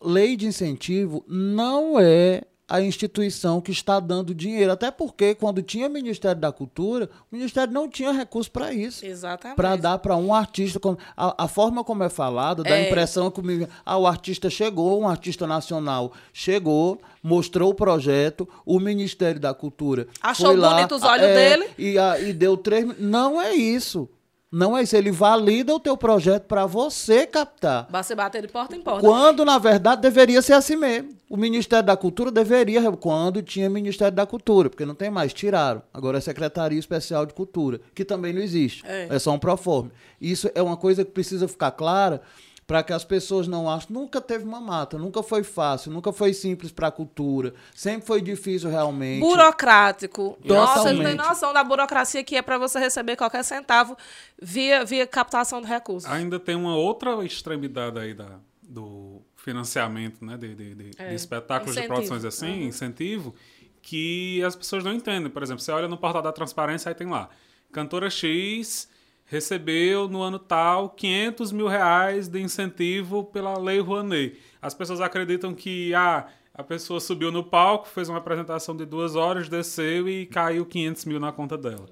lei de incentivo não é a instituição que está dando dinheiro. Até porque, quando tinha Ministério da Cultura, o Ministério não tinha recurso para isso.
Exatamente.
Para dar para um artista. A, a, forma como é falado, dá é. a impressão que o, ah, o artista chegou, um artista nacional chegou, mostrou o projeto, o Ministério da Cultura.
Achou
foi
bonito os olhos é, dele.
E, a, e deu três. Não é isso. Não é isso, ele valida o teu projeto para você captar.
Você bater de porta em porta.
Quando, na verdade, deveria ser assim mesmo. O Ministério da Cultura deveria, quando tinha Ministério da Cultura, porque não tem mais, tiraram. Agora é Secretaria Especial de Cultura, que também não existe. É, é só um proforme. Isso é uma coisa que precisa ficar clara, para que as pessoas não achem. Nunca teve uma mata, nunca foi fácil, nunca foi simples para a cultura, sempre foi difícil realmente.
Burocrático. Totalmente. Nossa, não tem noção da burocracia que é para você receber qualquer centavo via, via captação de recursos.
Ainda tem uma outra extremidade aí da, do financiamento né, de, de, de, é. de espetáculos incentivo. de produções assim, uhum. incentivo, que as pessoas não entendem. Por exemplo, você olha no portal da transparência, aí tem lá, cantora X recebeu no ano tal 500 mil reais de incentivo pela Lei Rouanet. As pessoas acreditam que ah, a pessoa subiu no palco, fez uma apresentação de duas horas, desceu e caiu 500 mil na conta dela.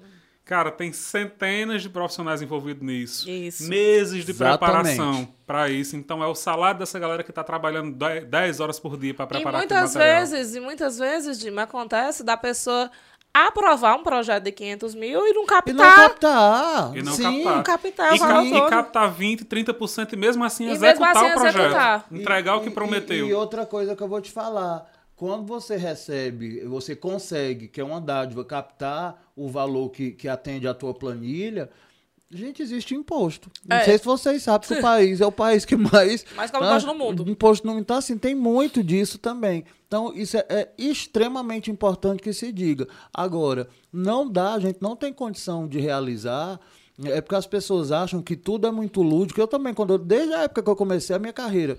Cara, tem centenas de profissionais envolvidos nisso.
Isso.
Meses de Exatamente. preparação para isso. Então é o salário dessa galera que está trabalhando 10 horas por dia para preparar
e muitas vezes, E muitas vezes, Dima, acontece da pessoa aprovar um projeto de 500 mil e não captar.
E não captar.
E não
Sim.
captar.
Não captar
e, ca e captar 20, 30% e mesmo assim e executar mesmo assim o projeto. Executar. Entregar
e,
o que prometeu.
E, e outra coisa que eu vou te falar. Quando você recebe, você consegue, que é uma dádiva, captar o valor que, que atende à tua planilha, Gente, existe imposto. Não é. sei se vocês sabem que o país é o país que mais.
Mais cobra tá, no mundo.
Imposto não. Então, assim, tem muito disso também. Então, isso é, é, extremamente importante que se diga. Agora, não dá, a gente não tem condição de realizar. É porque as pessoas acham que tudo é muito lúdico. Eu também, quando desde a época que eu comecei a minha carreira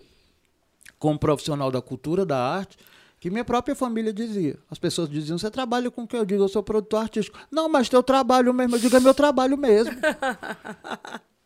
como profissional da cultura, da arte, que minha própria família dizia. As pessoas diziam: Você trabalha com o que eu digo? Eu sou produtor artístico. Não, mas teu trabalho mesmo. Eu digo: É meu trabalho mesmo.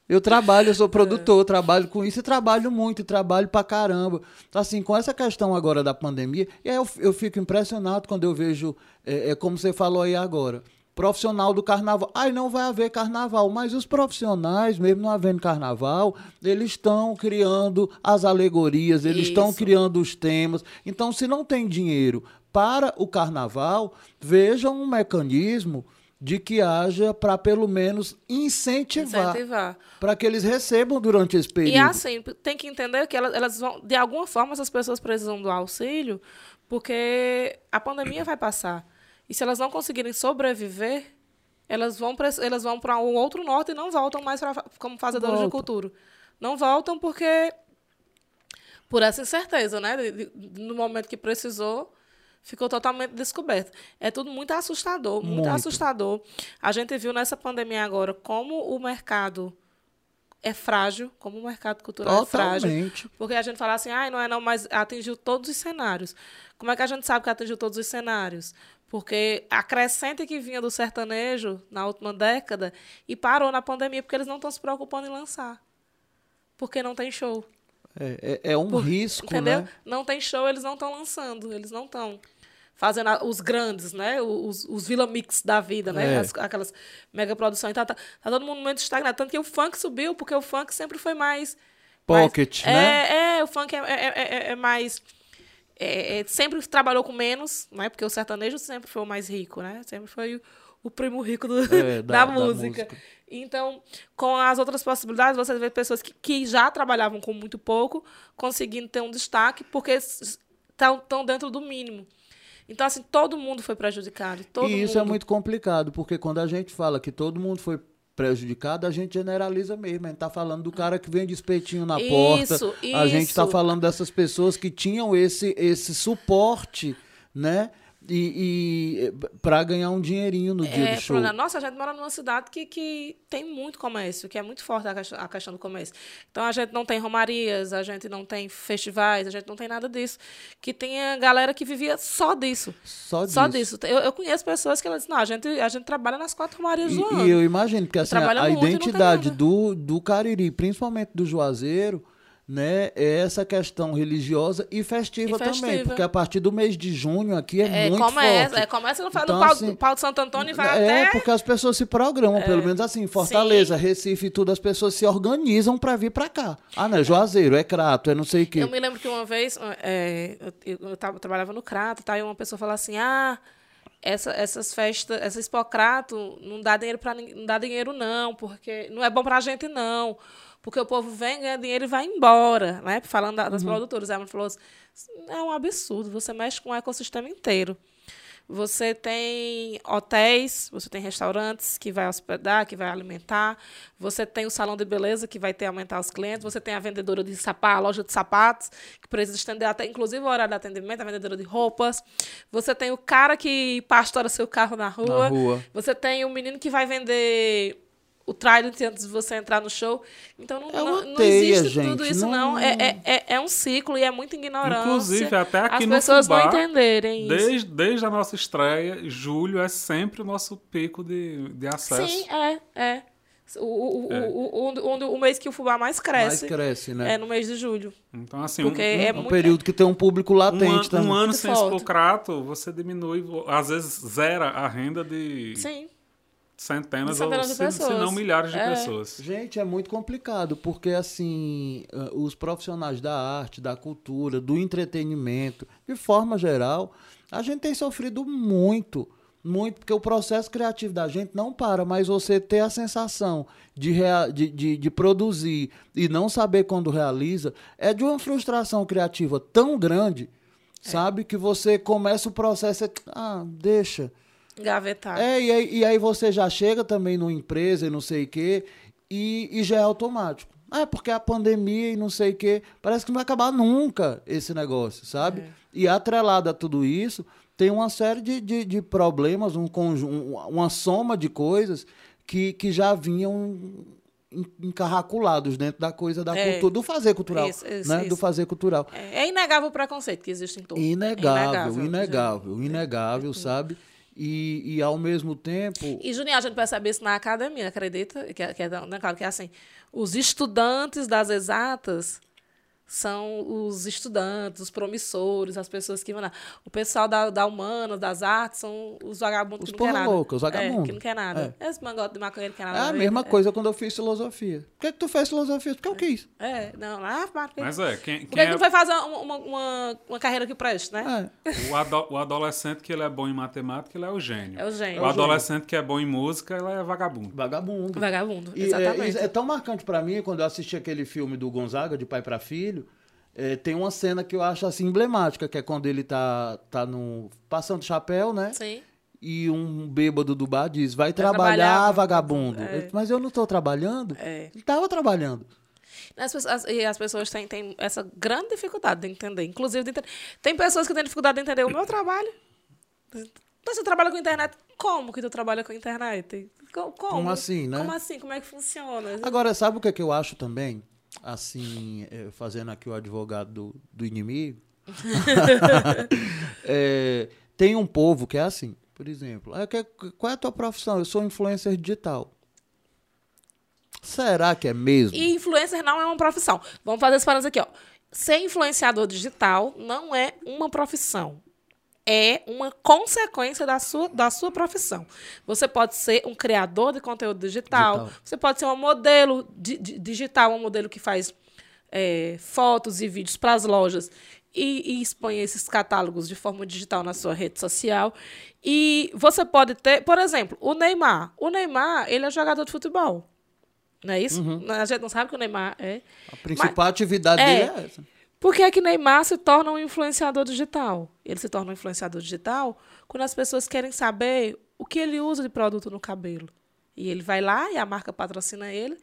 Eu trabalho, eu sou produtor, trabalho com isso e trabalho muito, trabalho pra caramba. Então, assim, com essa questão agora da pandemia, eu, eu fico impressionado quando eu vejo, é, é como você falou aí agora, profissional do carnaval. Ai, não vai haver carnaval, mas os profissionais, mesmo não havendo carnaval, eles estão criando as alegorias, eles Isso. estão criando os temas. Então, se não tem dinheiro para o carnaval, vejam um mecanismo de que haja para pelo menos incentivar, incentivar. para que eles recebam durante esse período.
E assim, tem que entender que elas, elas vão, de alguma forma, essas pessoas precisam do auxílio, porque a pandemia vai passar. E se elas não conseguirem sobreviver, Elas vão para elas vão para um outro norte e não voltam mais pra, como fazedoras de cultura. Não voltam porque por essa incerteza, né? De- de- No momento que precisou, ficou totalmente descoberto. É tudo muito assustador, muito,
Muito.
assustador. A gente viu nessa pandemia agora como o mercado é frágil, como o mercado cultural é frágil.
Totalmente.
Porque a gente fala assim, ah, não é não, mas atingiu todos os cenários. Como é que a gente sabe que atingiu todos os cenários? Porque a crescente que vinha do sertanejo na última década e parou na pandemia porque eles não estão se preocupando em lançar. Porque não tem show.
É, é, é um risco,
Entendeu?
né?
Não tem show, eles não estão lançando, eles não estão fazendo a- os grandes, né? Os, os Vila Mix da vida, né?
É.
As- aquelas mega produções. Tá, tá, tá todo mundo muito estagnado. Tanto que o funk subiu, porque o funk sempre foi mais.
Pocket,
mais,
né?
É, é, o funk é, é, é- é mais. É, é, sempre trabalhou com menos, né? Porque o sertanejo sempre foi o mais rico, né? Sempre foi o, o primo rico do-
É,
da,
da- da
música.
música.
Então, com as outras possibilidades, você vê pessoas que, que já trabalhavam com muito pouco, conseguindo ter um destaque, porque estão dentro do mínimo. Então, assim, todo mundo foi prejudicado.
E isso é
mundo.
muito complicado, porque quando a gente fala que todo mundo foi prejudicado, a gente generaliza mesmo. A gente tá falando do cara que vende espetinho na
Isso,
porta. A gente tá
isso.
falando dessas pessoas que tinham esse, esse suporte, né? E, e para ganhar um dinheirinho no dia
É,
do show.
Nossa, a gente mora numa cidade que, que tem muito comércio, que é muito forte a questão, a questão do comércio. Então a gente não tem romarias, a gente não tem festivais, a gente não tem nada disso. Que tinha galera que vivia só disso.
Só disso.
Só disso. Eu, eu conheço pessoas que elas dizem, não, a gente, a gente trabalha nas quatro romarias do
E,
ano.
e eu imagino que assim, a, a identidade do, do Cariri, principalmente do Juazeiro, né, é essa questão religiosa e festiva,
E
também.
festiva.
Porque a partir do mês de junho aqui é,
É,
muito
começa,
forte.
é, começa no,
Então,
no pau,
assim,
do pau de Santo Antônio e vai
É,
até.
porque as pessoas se programam, pelo menos assim, Fortaleza, Recife e tudo, as pessoas se organizam para vir para cá. Ah, não, é Juazeiro, é Crato, é não sei o quê.
Eu me lembro que uma vez é, eu, eu, tava- eu trabalhava no Crato, tá? E uma pessoa falou assim: ah, essa, essas festas, essa Expocrato não dá dinheiro para não dá dinheiro, não, porque não é bom pra gente, não. Porque o povo vem, ganha dinheiro e vai embora, né? Falando da- das
Uhum.
produtoras. Ela falou assim: é um absurdo, você mexe com o ecossistema inteiro. Você tem hotéis, você tem restaurantes que vai hospedar, que vai alimentar. Você tem o salão de beleza que vai ter aumentar os clientes. Você tem a vendedora de sapatos, a loja de sapatos, que precisa estender até inclusive o horário de atendimento, a vendedora de roupas. Você tem o cara que pastora seu carro na rua.
Na rua.
Você tem o menino que vai vender o trailer antes de você entrar no show. Então não,
É uma
não, não
teia,
existe tudo
gente,
isso, não.
não-
É, é, é, é um ciclo e é muita ignorância.
Inclusive, até aqui
As
no
pessoas
Fubá,
não entenderem isso.
Desde, desde a nossa estreia, julho é sempre o nosso pico de, de acesso.
Sim, é, é. O, o, o-
É.
o, o, o, o mês que o fubá mais
Mais
cresce
cresce, né?
é no mês de julho.
Então, assim,
Porque
um,
é
um
muito-
período que tem um público
um,
latente
ano,
também.
um ano sem expocrato, você diminui, às vezes zera a renda de
Sim.
Centenas,
De centenas
ou
de
se, se
pessoas.
não milhares de
É.
pessoas.
Gente, é muito complicado, porque assim, eh, os profissionais da arte, da cultura, do entretenimento, de forma geral, a gente tem sofrido muito, muito, porque o processo criativo da gente não para, mas você ter a sensação de, rea- de, de, de produzir e não saber quando realiza, é de uma frustração criativa tão grande, sabe, que você começa o processo, e, ah, deixa.
Gavetar.
É, e aí, e aí você já chega também numa empresa e não sei o quê, e, e já é automático. É porque a pandemia e não sei o quê. Parece que não vai acabar nunca esse negócio, sabe? E atrelado a tudo isso, tem uma série de, de, de problemas, um conjunto, uma soma de coisas que, que já vinham en- encarraculados dentro da coisa da
É.
cultura, do fazer cultural.
Isso, isso,
né? Do
isso.
fazer cultural.
É, é inegável o preconceito que existe em todo.
Inegável,
É
inegável, inegável, sabe? E, e ao mesmo tempo.
E, Juninho, a gente percebe isso na academia, acredita? Que, é- que é, né, claro, que é assim, os estudantes das exatas são os estudantes, os promissores, as pessoas que vão lá. O pessoal da, da humanas, das artes, são os vagabundos
Os
que não quer
porra
nada.
louca, os
É,
vagabundos.
que não quer nada. Esse mangote de maconheiro que quer nada.
É a mesma coisa quando eu fiz filosofia. Por que, que tu fez filosofia? Porque eu quis.
É, não, lá, mas,
Mas é, quem,
Por
quem
que, que
é
não foi fazer uma, uma, uma, uma carreira que preste, né?
É.
o, ado- o adolescente que ele é bom em matemática, ele é o gênio.
É o gênio.
O adolescente que é bom em música, ele é vagabundo.
Vagabundo.
Vagabundo,
E é,
exatamente.
é- é tão marcante pra mim, quando eu assisti aquele filme do Gonzaga, de pai pra filho, é, tem uma cena que eu acho assim emblemática, que é quando ele tá, tá no, passando chapéu, né?
Sim.
e um bêbado do bar diz: vai,
trabalhar,
trabalhar, vagabundo.
é.
Mas eu não estou trabalhando.
É.
Ele estava trabalhando.
As pessoas, e as pessoas têm, têm essa grande dificuldade de entender. Inclusive, de entender. tem pessoas que têm dificuldade de entender o meu trabalho. Então, você trabalha com internet. Como que tu trabalha com internet? Co- Como,
Como assim, né?
Como assim? Como é que funciona?
Agora, sabe o que, é que eu acho também? Assim, eh, fazendo aqui o advogado do, do inimigo. É, tem um povo que é assim, por exemplo. ah, qual é a tua profissão? Eu sou influencer digital. Será que é mesmo?
E influencer não é uma profissão. Vamos fazer esse parênteses aqui, ó. Ser influenciador digital não é uma profissão. É uma consequência da sua, da sua profissão. Você pode ser um criador de conteúdo digital,
Digital.
você pode ser um modelo di- di- digital, um modelo que faz é, fotos e vídeos para as lojas e, e expõe esses catálogos de forma digital na sua rede social. E você pode ter, por exemplo, o Neymar. O Neymar, ele é jogador de futebol. Não é isso? A gente não sabe que o Neymar é.
A principal atividade
é.
dele é essa.
Por que, é que Neymar se torna um influenciador digital? Ele se torna um influenciador digital quando as pessoas querem saber o que ele usa de produto no cabelo. E ele vai lá e a marca patrocina ele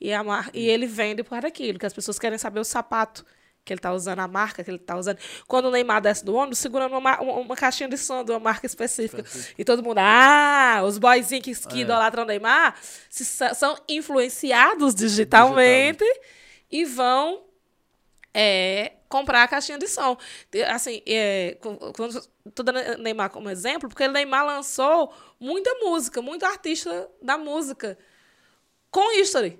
e, a mar... e ele vende por aquilo, que as pessoas querem saber o sapato que ele está usando, a marca que ele está usando. Quando o Neymar desce do ônibus, segurando uma, ma- uma, uma caixinha de som de uma marca específica. E todo mundo, ah, os boyzinhos que, que idolatram o Neymar se- são influenciados digitalmente e vão é, comprar a caixinha de som. Assim, é, quando estou dando Neymar como exemplo, porque o Neymar lançou muita música, muito artista da música com history.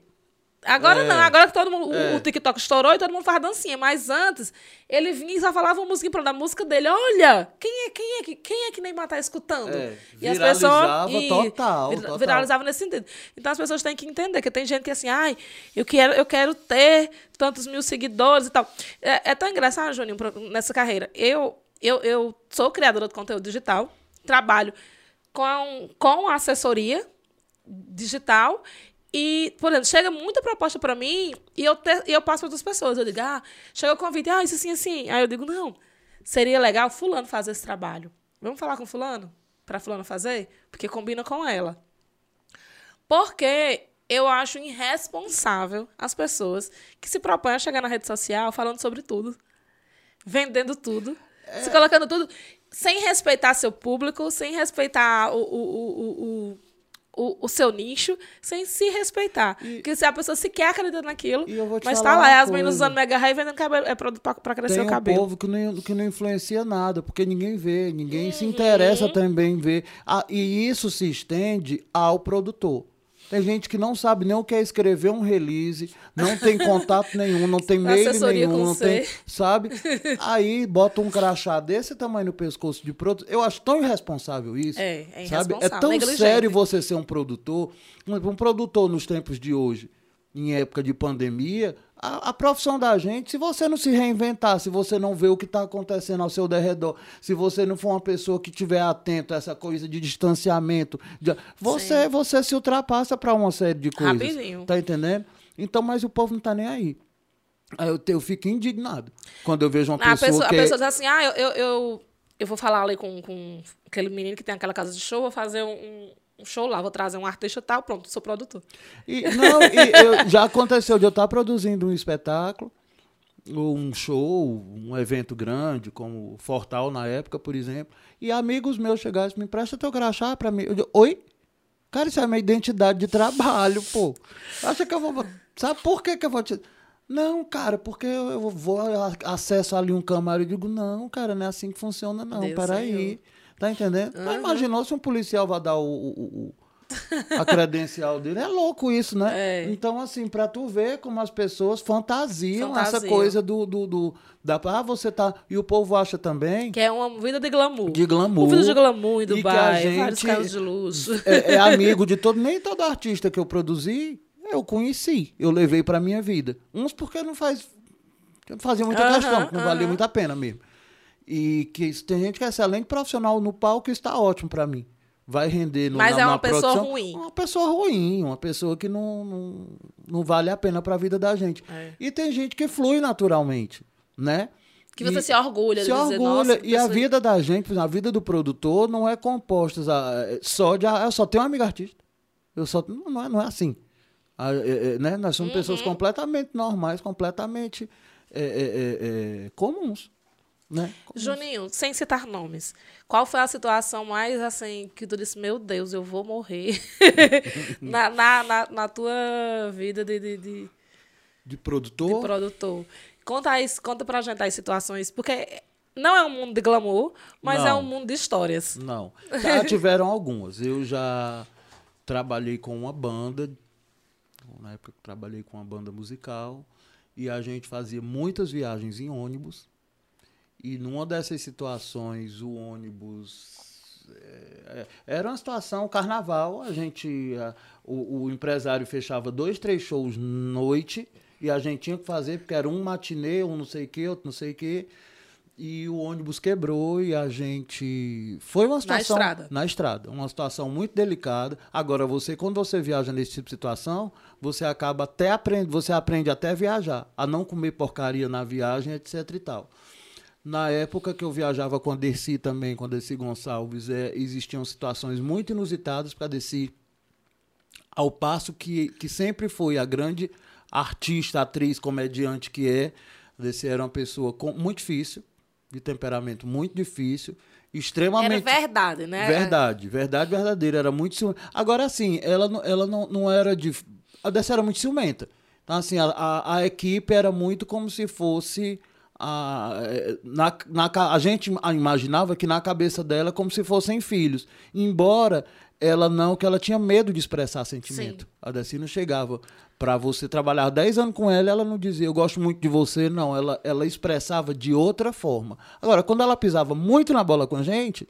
Agora
É.
não, agora que todo mundo, o-
É.
o TikTok estourou e todo mundo faz dancinha, mas antes ele vinha e só falava uma música da música dele. Olha, quem é, quem é que quem é que Neymar tá escutando?
É,
e as
viralizava
pessoas
total,
vir-
total.
viralizava nesse sentido. Então as pessoas têm que entender que tem gente que é assim, ai, eu quero, eu quero ter tantos mil seguidores e tal. É, é tão engraçado, Juninho, nessa carreira. Eu, eu, eu sou criadora de conteúdo digital, trabalho com, com assessoria digital e, por exemplo, chega muita proposta para mim e eu, te, e eu passo para outras pessoas. Eu digo, ah, chega o convite, ah, isso assim, assim. Aí eu digo, não, seria legal fulano fazer esse trabalho. Vamos falar com fulano? Para fulano fazer? Porque combina com ela. Porque eu acho irresponsável as pessoas que se propõem a chegar na rede social falando sobre tudo, vendendo tudo, se colocando tudo, sem respeitar seu público, sem respeitar o, o, o, o, o, o seu nicho, sem se respeitar. Porque se a pessoa sequer acredita naquilo,
E
mas tá lá, é as meninas usando mega raio e vendendo cabelo, é produto pra, pra crescer
Tem
o
um
cabelo.
povo que não, que não influencia nada, porque ninguém vê, ninguém
Uhum.
se interessa também em ver. Ah, e isso se estende ao produtor. Tem gente que não sabe nem o que é escrever um release, não tem contato nenhum, não tem mail nenhum, não
C.
tem, sabe? Aí bota um crachá desse tamanho no pescoço de produto. Eu acho tão irresponsável isso.
É, é
sabe? É tão
negligente.
sério você ser um produtor, um, um produtor nos tempos de hoje, em época de pandemia, a, a profissão da gente, se você não se reinventar, se você não vê o que está acontecendo ao seu derredor, se você não for uma pessoa que estiver atento a essa coisa de distanciamento, de- você, você se ultrapassa para uma série de coisas.
Rapidinho.
Tá entendendo? Então, mas o povo não tá nem aí. Aí eu, eu fico indignado quando eu vejo uma
Ah,
pessoa,
pessoa, a
que
pessoa diz assim, ah, eu, eu, eu, eu vou falar ali com, com aquele menino que tem aquela casa de show, vou fazer um, um- show lá, vou trazer um artista tal, pronto, sou produtor.
E, não, e eu- já aconteceu de eu estar produzindo um espetáculo, ou um show, um evento grande, como Fortal na época, por exemplo, e amigos meus chegassem, me empresta teu crachá pra mim. Eu digo, Oi? Cara, isso é minha identidade de trabalho, pô. Acha que eu vou. Sabe por que, que eu vou te. Não, cara, porque eu vou acesso ali um camarim e digo, não, cara, não é assim que funciona, não.
Deus
Peraí.
Senhor.
Tá entendendo? Mas imaginou se um policial vai dar o- o- o- a credencial dele. É louco isso, né?
É.
Então, assim, pra tu ver como as pessoas fantasiam, essa coisa do, do, do- da. Ah, você tá. E o povo acha também
Que é uma vida de glamour.
de glamour.
Uma vida de glamour em
e
Dubai, vários
gente
carros de luxo.
É, é amigo de todo. Nem todo artista que eu produzi, eu conheci. Eu levei pra minha vida. Uns porque não faz. Fazia muita
Aham,
questão, que não valia
aham.
muito a pena mesmo. E que tem gente que é excelente profissional no palco está ótimo pra mim. Vai render no,
Mas
na,
é uma pessoa
produção.
ruim.
Uma pessoa ruim, uma pessoa que não, não, não vale a pena pra vida da gente.
É.
E tem gente que flui naturalmente, né?
Que você
E-
se orgulha
se
de dizer,
orgulha.
nossa,
e a
pessoa-
vida da gente, a vida do produtor não é composta a- só de. ah, Eu só tenho um amigo artista. Eu só, não, é, não é assim. Ah, é, é, né? Nós somos
Uhum.
pessoas completamente normais, completamente é, é, é, é, comuns. Né?
Juninho, sem citar nomes, qual foi a situação mais assim que tu disse, meu Deus, eu vou morrer na, na, na, na tua vida de, de, de,
De
de
produtor.
produtor? Conta, aí, conta pra gente as situações, porque não é um mundo de glamour, mas é
Não.
um mundo de histórias.
Não. Já tiveram algumas. Eu já trabalhei com uma banda, na época que trabalhei com uma banda musical, e a gente fazia muitas viagens em ônibus. E numa dessas situações, o ônibus. é, era uma situação carnaval, a gente. a- o, o empresário fechava dois, três shows noite, e a gente tinha que fazer, porque era um matinê, um não sei o que, outro não sei o que. E o ônibus quebrou e a gente. Foi uma situação.
estrada.
Na estrada. Uma situação muito delicada. Agora, você, quando você viaja nesse tipo de situação, você acaba até aprende, você aprende até a viajar, a não comer porcaria na viagem, etc e tal. Na época que eu viajava com a Dercy também, com a Dercy Gonçalves, é, existiam situações muito inusitadas para a Dercy, ao passo que, que sempre foi a grande artista, atriz, comediante que é. A Dercy era uma pessoa com, muito difícil, de temperamento muito difícil, extremamente...
Era verdade, né?
Verdade, verdade verdadeira. Era muito ciumenta. Agora, assim, ela, não- ela não, não era de. A Dessa era muito ciumenta. Então, assim, a, a, a equipe era muito como se fosse. A, na, na, a gente imaginava que na cabeça dela como se fossem filhos. Embora ela não, que ela tinha medo de expressar sentimento.
Sim.
A Desi não chegava para você trabalhar 10 anos com ela, ela não dizia eu gosto muito de você, não. Ela, ela expressava de outra forma. Agora, quando ela pisava muito na bola com a gente,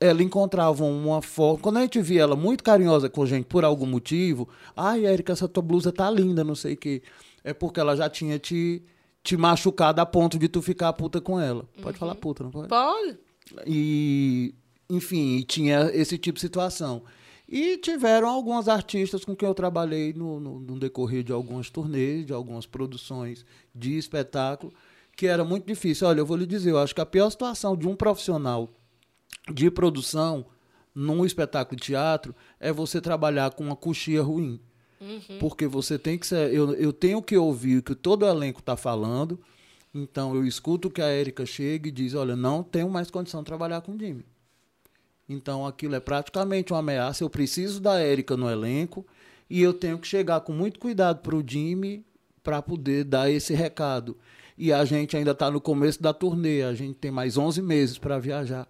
ela encontrava uma forma. Quando a gente via ela muito carinhosa com a gente por algum motivo, ai, Érica, essa tua blusa tá linda, não sei o quê. É porque ela já tinha te, te machucado a ponto de tu ficar puta com ela. Pode falar puta, não pode?
Pode.
E, enfim, e tinha esse tipo de situação. E tiveram alguns artistas com quem eu trabalhei no, no, no decorrer de algumas turnês, de algumas produções de espetáculo, que era muito difícil. Olha, eu vou lhe dizer, eu acho que a pior situação de um profissional de produção num espetáculo de teatro é você trabalhar com uma coxia ruim. Porque você tem que ser. Eu, eu tenho que ouvir o que todo o elenco está falando. Então eu escuto que a Érica chega e diz: Olha, não tenho mais condição de trabalhar com o Jimmy. Então aquilo é praticamente uma ameaça. Eu preciso da Érica no elenco e eu tenho que chegar com muito cuidado para o Jimmy para poder dar esse recado. E a gente ainda está no começo da turnê, a gente tem mais 11 meses para viajar,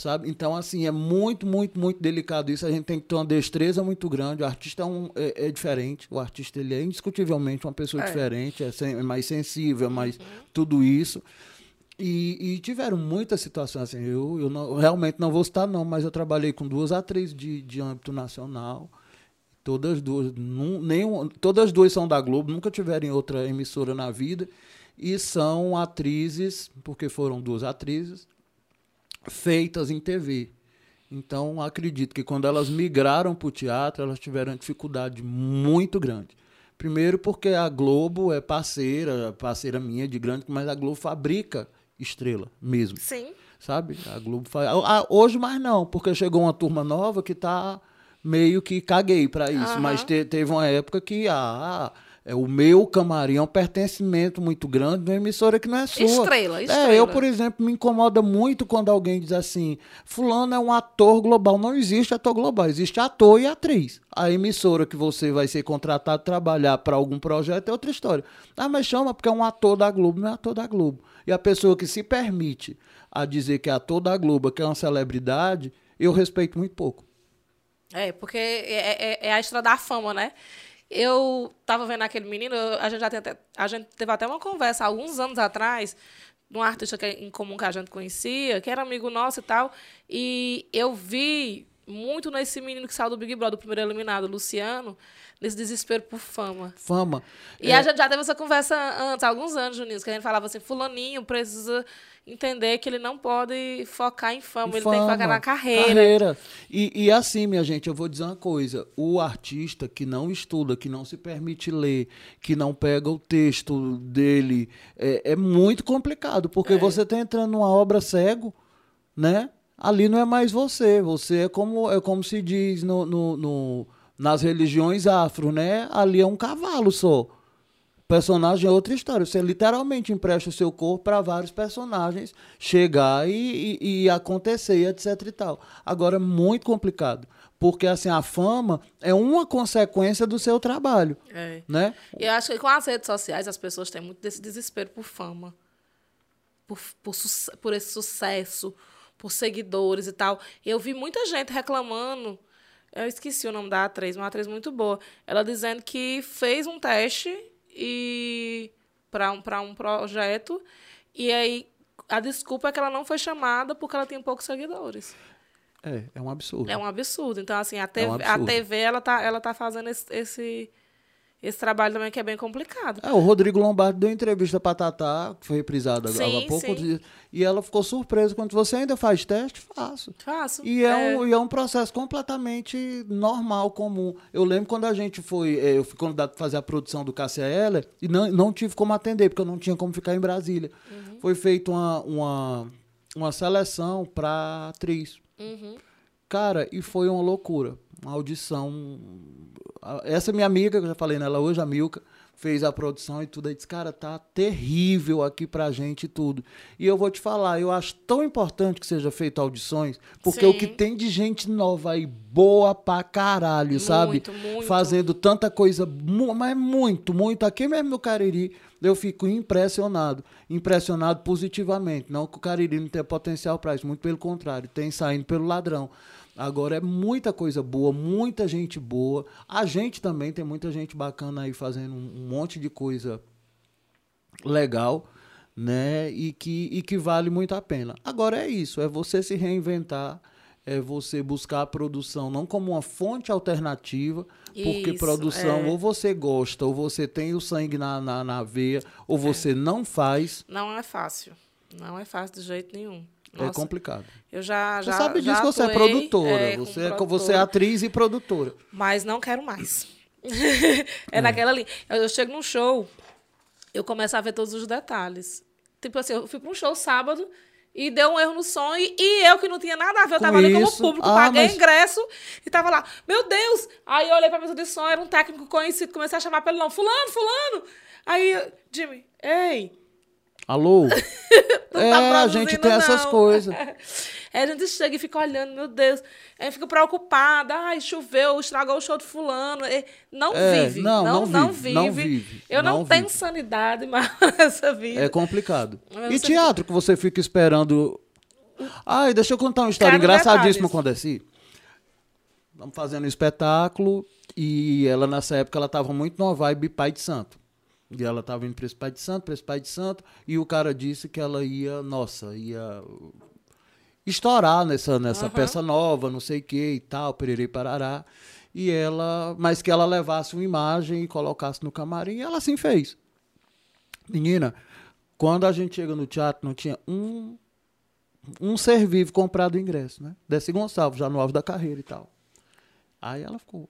sabe? Então, assim, é muito, muito, muito delicado isso. A gente tem que ter uma destreza muito grande. O artista é, um- é- é diferente, o artista ele é indiscutivelmente uma pessoa
É.
diferente, é, sen- é mais sensível, é mais tudo isso. E, e tiveram muitas situações assim. Eu, eu não- realmente não vou citar, não, mas eu trabalhei com duas atrizes de, de âmbito nacional. Todas duas, num, nenhum, todas duas são da Globo, nunca tiveram em outra emissora na vida. E são atrizes, porque foram duas atrizes, feitas em TV. Então, acredito que quando elas migraram para o teatro, elas tiveram dificuldade muito grande. Primeiro porque a Globo é parceira, parceira minha de grande, mas a Globo fabrica estrela mesmo
Sim.
sabe? A Globo faz. Hoje mais não, porque chegou uma turma nova que tá meio que caguei para isso.
Aham.
Mas te- teve uma época que ah, é, o meu camarim é um pertencimento muito grande de uma emissora que não é sua.
Estrela,
É,
estrela.
eu, por exemplo, me incomoda muito quando alguém diz assim: Fulano é um ator global. Não existe ator global, existe ator e atriz. A emissora que você vai ser contratado trabalhar para algum projeto é outra história. Ah, mas chama porque é um ator da Globo, não é ator da Globo. E a pessoa que se permite a dizer que é ator da Globo, que é uma celebridade, eu respeito muito pouco.
É, porque é, é- é a estrada da fama, né? Eu tava vendo aquele menino, a gente já até, a gente teve até uma conversa alguns anos atrás, de um artista que, é em comum que a gente conhecia, que era amigo nosso e tal, e eu vi muito nesse menino que saiu do Big Brother, o primeiro eliminado, Luciano, nesse desespero por fama.
Fama.
E a gente já teve essa conversa antes, há alguns anos, Juninho, que a gente falava assim, fulaninho precisa entender que ele não pode focar em fama, ele tem que focar na carreira.
carreira. E, e assim, minha gente, eu vou dizer uma coisa. O artista que não estuda, que não se permite ler, que não pega o texto dele, é, é muito complicado, porque você está entrando numa obra cego, né? Ali não é mais você. Você é como, é como se diz no, no, no nas religiões afro, né? Ali é um cavalo só. Personagem é outra história. Você literalmente empresta o seu corpo para vários personagens chegar e, e, e, acontecer, etc e tal. Agora, é muito complicado. Porque, assim, a fama é uma consequência do seu trabalho. É. Né?
E eu acho que com as redes sociais as pessoas têm muito desse desespero por fama. Por, por, por esse sucesso, por seguidores e tal. Eu vi muita gente reclamando eu esqueci o nome da atriz, uma atriz muito boa. Ela dizendo que fez um teste e para um, um projeto e aí a desculpa é que ela não foi chamada porque ela tem poucos seguidores.
É, é um absurdo.
É um absurdo. Então, assim, a TV, é um a TV ela, tá, ela tá fazendo esse, esse esse trabalho também que é bem complicado.
É, o Rodrigo Lombardi deu entrevista para Tatá, que foi reprisada sim, há pouco, sim. e ela ficou surpresa quando você ainda faz teste, faço.
Faço.
E é, é. Um, e é um processo completamente normal, comum. Eu lembro quando a gente foi, é, eu fui convidado para fazer a produção do Cássia Heller, e não, não tive como atender, porque eu não tinha como ficar em Brasília. Uhum. Foi feita uma, uma, uma seleção para atriz. Uhum. Cara, e foi uma loucura. Uma audição essa minha amiga, que eu já falei nela hoje, a Milka, fez a produção e tudo. Aí disse, cara, tá terrível aqui pra gente e tudo. E eu vou te falar, eu acho tão importante que seja feito audições, porque Sim. o que tem de gente nova aí, boa pra caralho, muito, sabe? Muito. Fazendo tanta coisa, mas muito, muito. Aqui mesmo no Cariri, eu fico impressionado. Impressionado positivamente. Não que o Cariri não tenha potencial para isso, muito pelo contrário, tem saindo pelo ladrão. Agora é muita coisa boa, muita gente boa. A gente também tem muita gente bacana aí fazendo um, monte de coisa legal, né? E que, e que vale muito a pena. Agora é isso, é você se reinventar, é você buscar a produção não como uma fonte alternativa, porque isso, produção é. ou você gosta, ou você tem o sangue na, na, na veia, ou é. você não faz.
Não é fácil. Não é fácil de jeito nenhum.
É Nossa, é complicado.
Eu já,
já
Você
sabe disso que você é produtora. É, você, é, você é atriz e produtora.
Mas não quero mais. é, é, naquela ali. Eu, eu, chego num show, eu começo a ver todos os detalhes. Tipo assim, eu fui para um show sábado e deu um erro no som e, e eu que não tinha nada a ver, eu tava ali como público, ah, paguei mas... ingresso e tava lá, meu Deus! Aí eu olhei pra mesa de som, era um técnico conhecido, comecei a chamar pelo nome, fulano, fulano! Aí, Jimmy, ei,
Alô? é, tá a gente tem não. essas coisas.
É, a gente chega e fica olhando, meu Deus. Aí fica preocupada. Ai, choveu, estragou o show de fulano. Não é, vive. Não, não, não, vive, não, vive, Eu não, não tenho vive. sanidade mais nessa vida.
É complicado. Mas e teatro fica... que você fica esperando. Ai, deixa eu contar uma história engraçadíssima com Desi. Estamos fazendo um espetáculo e ela, nessa época, ela estava muito nova vibe pai de santo. E ela estava indo para esse pai de santo, para esse pai de santo, e o cara disse que ela ia, nossa, ia estourar nessa, nessa uhum. peça nova, não sei o que e tal, pererei parará. E ela, mas que ela levasse uma imagem e colocasse no camarim, e ela assim fez. Menina, quando a gente chega no teatro, não tinha um um ser vivo comprado o ingresso, né? Desse Gonçalves, já no alvo da carreira e tal. Aí ela ficou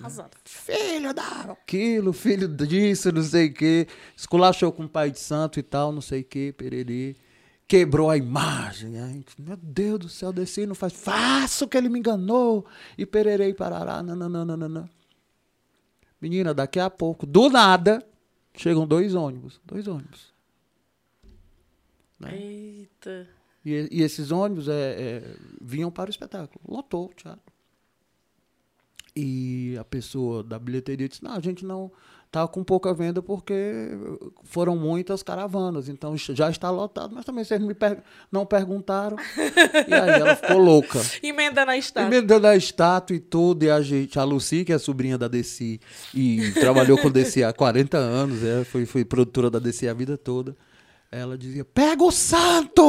Arrasado. Filho da aquilo, filho disso, não sei o quê. Esculachou com o pai de santo e tal, não sei o quê, pererê. Quebrou a imagem. Gente, meu Deus do céu, desci não faz. Faço que ele me enganou. E pererei parará. Nananana. Menina, daqui a pouco, do nada, chegam dois ônibus. Dois ônibus.
Né? Eita.
E, e, esses ônibus é, é, vinham para o espetáculo. Lotou o teatro. E a pessoa da bilheteria disse: não, a gente não está com pouca venda porque foram muitas caravanas, então já está lotado, mas também vocês me per não perguntaram. e aí ela ficou louca.
Emendando a estátua.
Emendando a estátua e tudo. E a gente, a Lucy, que é a sobrinha da Desi, e trabalhou com a Desi há 40 anos, é, foi, foi produtora da Desi a vida toda. Ela dizia, pega o santo!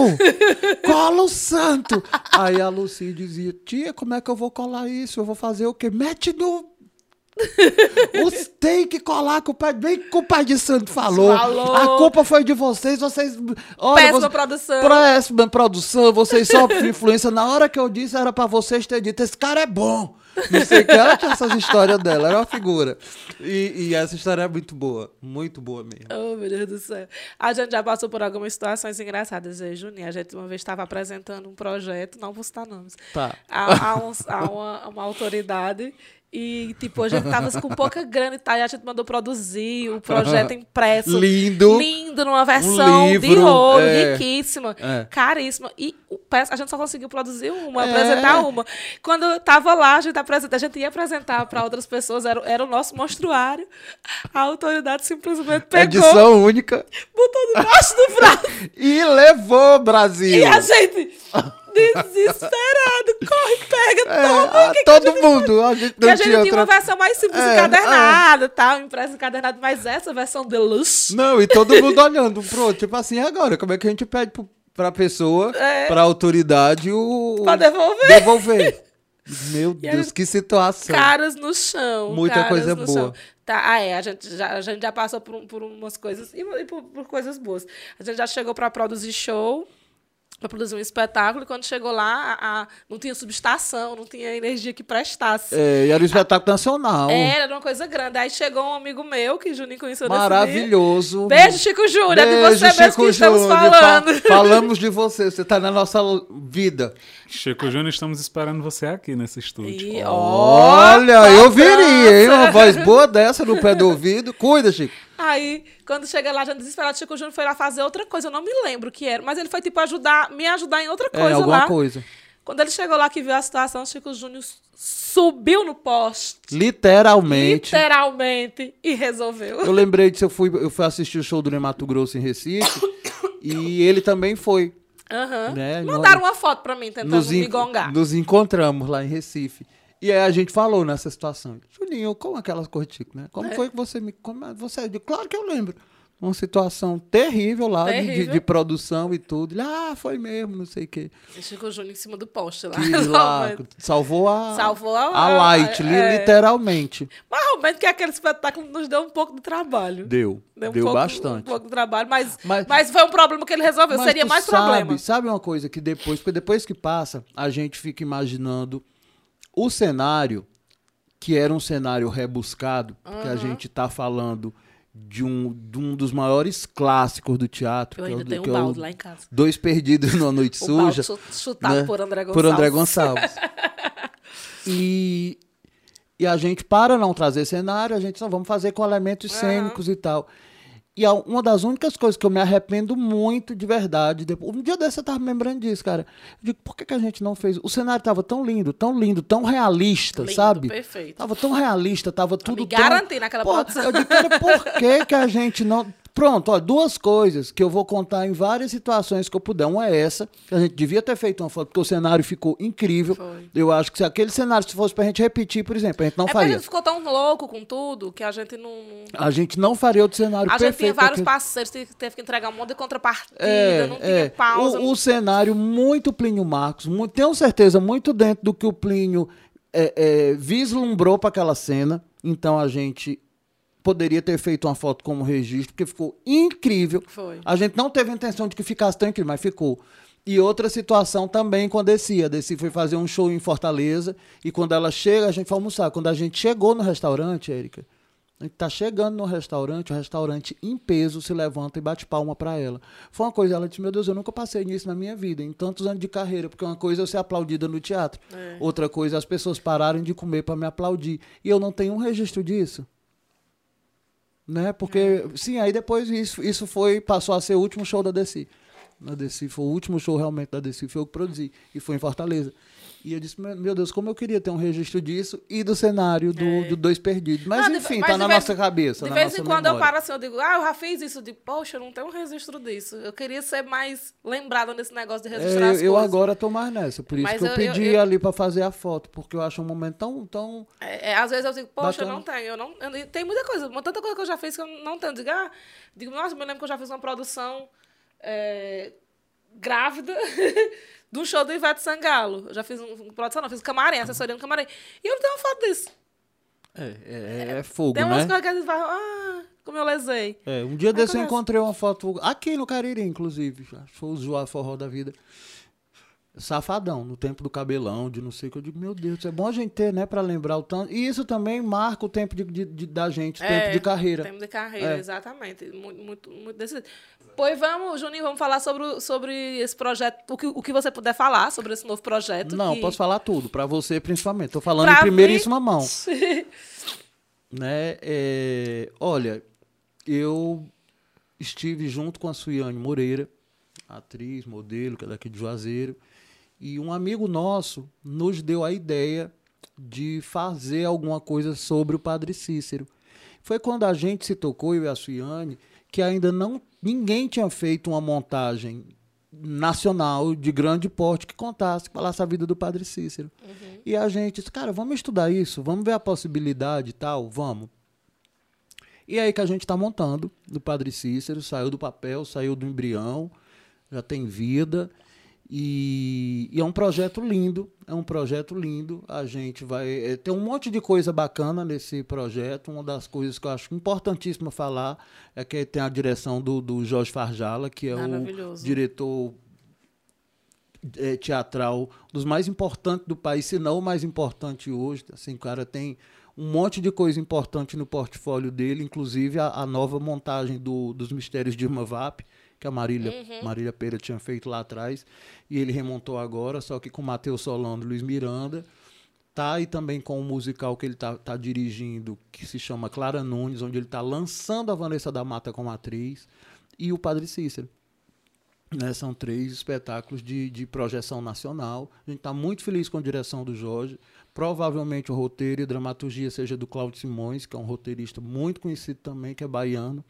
Cola o santo! Aí a Lucy dizia, tia, como é que eu vou colar isso? Eu vou fazer o quê? Mete no os tem que colar com o pai, bem que o pai de santo falou.
Falou.
A culpa foi de vocês, vocês. Olha,
Péssima
você-
produção.
Péssima produção, vocês sofrem influência. Na hora que eu disse, era pra vocês terem dito: esse cara é bom. Não sei o que, ela tinha essas histórias dela, era uma figura. E, e essa história é muito boa, muito boa mesmo.
Oh, meu Deus do céu. A gente já passou por algumas situações engraçadas. Eu, Juninho, a gente uma vez estava apresentando um projeto, não vou citar nomes,
Tá.
a, a uns- a uma, uma autoridade. E, tipo, a gente tava com pouca grana e tal, e a gente mandou produzir o projeto impresso.
Lindo.
Lindo, numa versão de
livro,
ouro,
é.
riquíssima,
É.
caríssima. E a gente só conseguiu produzir uma,
É.
apresentar uma. Quando eu tava lá, a gente, apresenta, a gente ia apresentar para outras pessoas, era, era o nosso monstruário. A autoridade simplesmente pegou,
Edição única.
botou debaixo do braço.
E levou, Brasil.
E a gente, desesperado, corre, pega
É,
todo.
ah,
que que
todo
a gente
mundo. A gente não
a gente
tinha
tinha uma
outra...
versão mais simples,
É,
encadernada, tal, impressa encadernada, mas essa versão deluxe.
Não, e todo mundo olhando pro outro. Tipo assim, agora, como é que a gente pede pro, pra pessoa,
É.
pra autoridade, o.
Pra devolver.
Devolver. Meu
a
Deus,
gente-
que situação.
Caras no chão.
Muita coisa boa.
chão. Tá, ah, é, a gente já, a gente já passou por, por umas coisas e, e por, por coisas boas. A gente já chegou para produzir show, para produzir um espetáculo, e quando chegou lá, a- a- não tinha subestação, não tinha energia que prestasse.
É, e era um espetáculo nacional.
Era uma coisa grande. Aí chegou um amigo meu, que Juninho conheceu nesse dia.
Maravilhoso.
Beijo, Chico Júnior, é de
Beijo,
você mesmo
Chico
que estamos
Júnior.
falando.
Fa- falamos de você, você tá na nossa vida.
Chico Júnior, estamos esperando você aqui nesse estúdio.
E, ó,
Olha, eu viria, hein? Uma voz boa dessa no pé do ouvido. Cuida, Chico.
Aí, quando chega lá, já desesperado, Chico Júnior foi lá fazer outra coisa. Eu não me lembro o que era, mas ele foi, tipo, ajudar, me ajudar em outra
É,
coisa
alguma
lá.
coisa.
Quando ele chegou lá que viu a situação, Chico Júnior subiu no poste,
Literalmente.
literalmente, e resolveu.
Eu lembrei disso, eu fui, eu fui assistir o show do Mato Grosso em Recife. e ele também foi.
Aham.
Né,
Mandaram uma foto pra mim, tentando
Nos,
me gongar.
nos encontramos lá em Recife. E aí a gente falou nessa situação. Juninho, como aquelas Chico, né? Como
É.
foi que você me. Como é- você, eu digo, claro que eu lembro. Uma situação terrível lá de- De,
Terrível.
de produção e tudo. Ele, ah, foi mesmo, não sei o quê.
Chico Júnior em cima do poste lá.
Lá, salvou a.
Salvou a-
a light, li-
é.
literalmente.
Mas realmente que aquele espetáculo nos deu um pouco de trabalho.
Deu.
Deu,
Deu,
um pouco,
bastante.
Um pouco de trabalho, mas,
Mas-
mas, foi um problema que ele resolveu. Seria mais
sabe,
problema.
Sabe uma coisa que depois, porque depois que passa, a gente fica imaginando o cenário, que era um cenário rebuscado, porque a gente tá falando de um, de um dos maiores clássicos do teatro.
Eu
que é o
ainda tenho
que
um
é o
balde lá em casa.
Dois Perdidos numa Noite Suja.
chu- chutado
né?
por André Gonçalves.
Por André Gonçalves. e, e a gente, para não trazer cenário, a gente só vamos fazer com elementos
Aham.
cênicos e tal. E uma das únicas coisas que eu me arrependo muito de verdade, depois, um dia desse eu tava me lembrando disso, cara. Eu digo, por que, que a gente não fez? O cenário tava tão lindo, tão lindo, tão realista,
Lindo,
sabe?
perfeito.
Tava tão realista, tava tudo
me
tão...
garantir naquela
Pô,
produção.
Eu digo, cara, por que, que a gente não... Pronto, ó, duas coisas que eu vou contar em várias situações que eu puder. Uma é essa, que a gente devia ter feito uma foto, porque o cenário ficou incrível.
Foi.
Eu acho que se aquele cenário se fosse pra gente repetir, por exemplo, a gente não
é porque a
faria.
gente ficou tão louco com tudo que a gente não.
A gente não faria outro cenário
A gente
perfeito.
tinha vários
daquele-
parceiros, teve que entregar um monte de contrapartida,
É,
não tinha
é.
pausa.
O, o cenário muito Plínio Marcos, mu- tenho certeza, muito dentro do que o Plínio é, é, vislumbrou para aquela cena. Então a gente poderia ter feito uma foto como registro, porque ficou incrível.
Foi.
A gente não teve a intenção de que ficasse tão incrível, mas ficou. E outra situação também com a Desi. A Desi foi fazer um show em Fortaleza e quando ela chega, a gente foi almoçar. Quando a gente chegou no restaurante, Érica, a gente tá chegando no restaurante, o restaurante em peso se levanta e bate palma pra ela. Foi uma coisa, ela disse, meu Deus, eu nunca passei nisso na minha vida, em tantos anos de carreira, porque uma coisa é eu ser aplaudida no teatro,
É.
outra coisa é as pessoas pararem de comer pra me aplaudir. E eu não tenho um registro disso. Né? Porque, sim, aí depois isso, isso foi, passou a ser o último show da DC. Na DC, foi o último show realmente da DC, foi eu que produzi, e foi em Fortaleza. E eu disse, meu Deus, como eu queria ter um registro disso e do cenário do, do Dois Perdidos. Mas
Não, de-
enfim,
mas
tá
de
na
vez-
nossa cabeça.
De vez em quando eu
memória.
paro assim, eu digo, ah, eu já fiz isso. Eu digo, poxa, eu não tenho um registro disso. Eu queria ser mais lembrada nesse negócio de registrar
É,
as
eu
coisas.
agora tô mais nessa, por isso
Mas
que eu,
eu-
pedi
eu- eu-
ali pra fazer a foto, porque eu acho um momento tão, tão
É, é, às vezes eu digo, poxa, eu
Bacana.
não tenho. Eu não, eu, tem muita coisa, tanta coisa que eu já fiz que eu não tenho. Digo, ah, digo, nossa, eu me lembro que eu já fiz uma produção é, grávida do show do Ivete Sangalo. Eu já fiz um produção, não, fiz um camarim, assessoria no camarim. E eu não tenho uma foto disso.
É, é, é fogo,
Tem
né?
umas coisas que gente vai, ah, como eu lesei.
É, um dia desse eu encontrei uma foto aqui no Cariri, inclusive. Foi o Zoar Forró da vida. Safadão, no tempo do cabelão, de não sei o que. Eu digo, meu Deus, é bom a gente ter, né, pra lembrar o tanto. E isso também marca o tempo de, de- de- da gente, o
É,
tempo de carreira.
Tempo de carreira,
É.
exatamente. Muito, muito, muito desse. Pois vamos, Juninho, vamos falar sobre, sobre esse projeto, o que, o que você puder falar sobre esse novo projeto.
Não,
que...
posso falar tudo, pra você principalmente. Tô falando
Pra
em primeiríssima
mim-
mão. né? É, olha, eu estive junto com a Suiane Moreira, atriz, modelo, que é daqui de Juazeiro, e um amigo nosso nos deu a ideia de fazer alguma coisa sobre o Padre Cícero. Foi quando a gente se tocou, eu e a Suiane, que ainda não ninguém tinha feito uma montagem nacional de grande porte que contasse, que falasse a vida do Padre Cícero. E a gente disse, cara, vamos estudar isso, vamos ver a possibilidade e tal, vamos. E aí que a gente está montando do Padre Cícero, saiu do papel, saiu do embrião, já tem vida. E, e é um projeto lindo, é um projeto lindo. A gente vai é, ter um monte de coisa bacana nesse projeto. Uma das coisas que eu acho importantíssima falar é que tem a direção do, do Jorge Farjala, que é o diretor é, teatral dos mais importantes do país, se não o mais importante hoje. Assim, o cara tem um monte de coisa importante no portfólio dele, inclusive a, a nova montagem do, dos Mistérios de Irma Vap, que a Marília, Marília Pereira tinha feito lá atrás, e ele remontou agora, só que com Matheus Solano e Luiz Miranda. Tá, e também com um musical que ele tá, tá dirigindo, que se chama Clara Nunes, onde ele está lançando a Vanessa da Mata como atriz, e o Padre Cícero. Né, são três espetáculos de, de projeção nacional. A gente está muito feliz com a direção do Jorge. Provavelmente o roteiro e dramaturgia seja do Cláudio Simões, que é um roteirista muito conhecido também, que é baiano.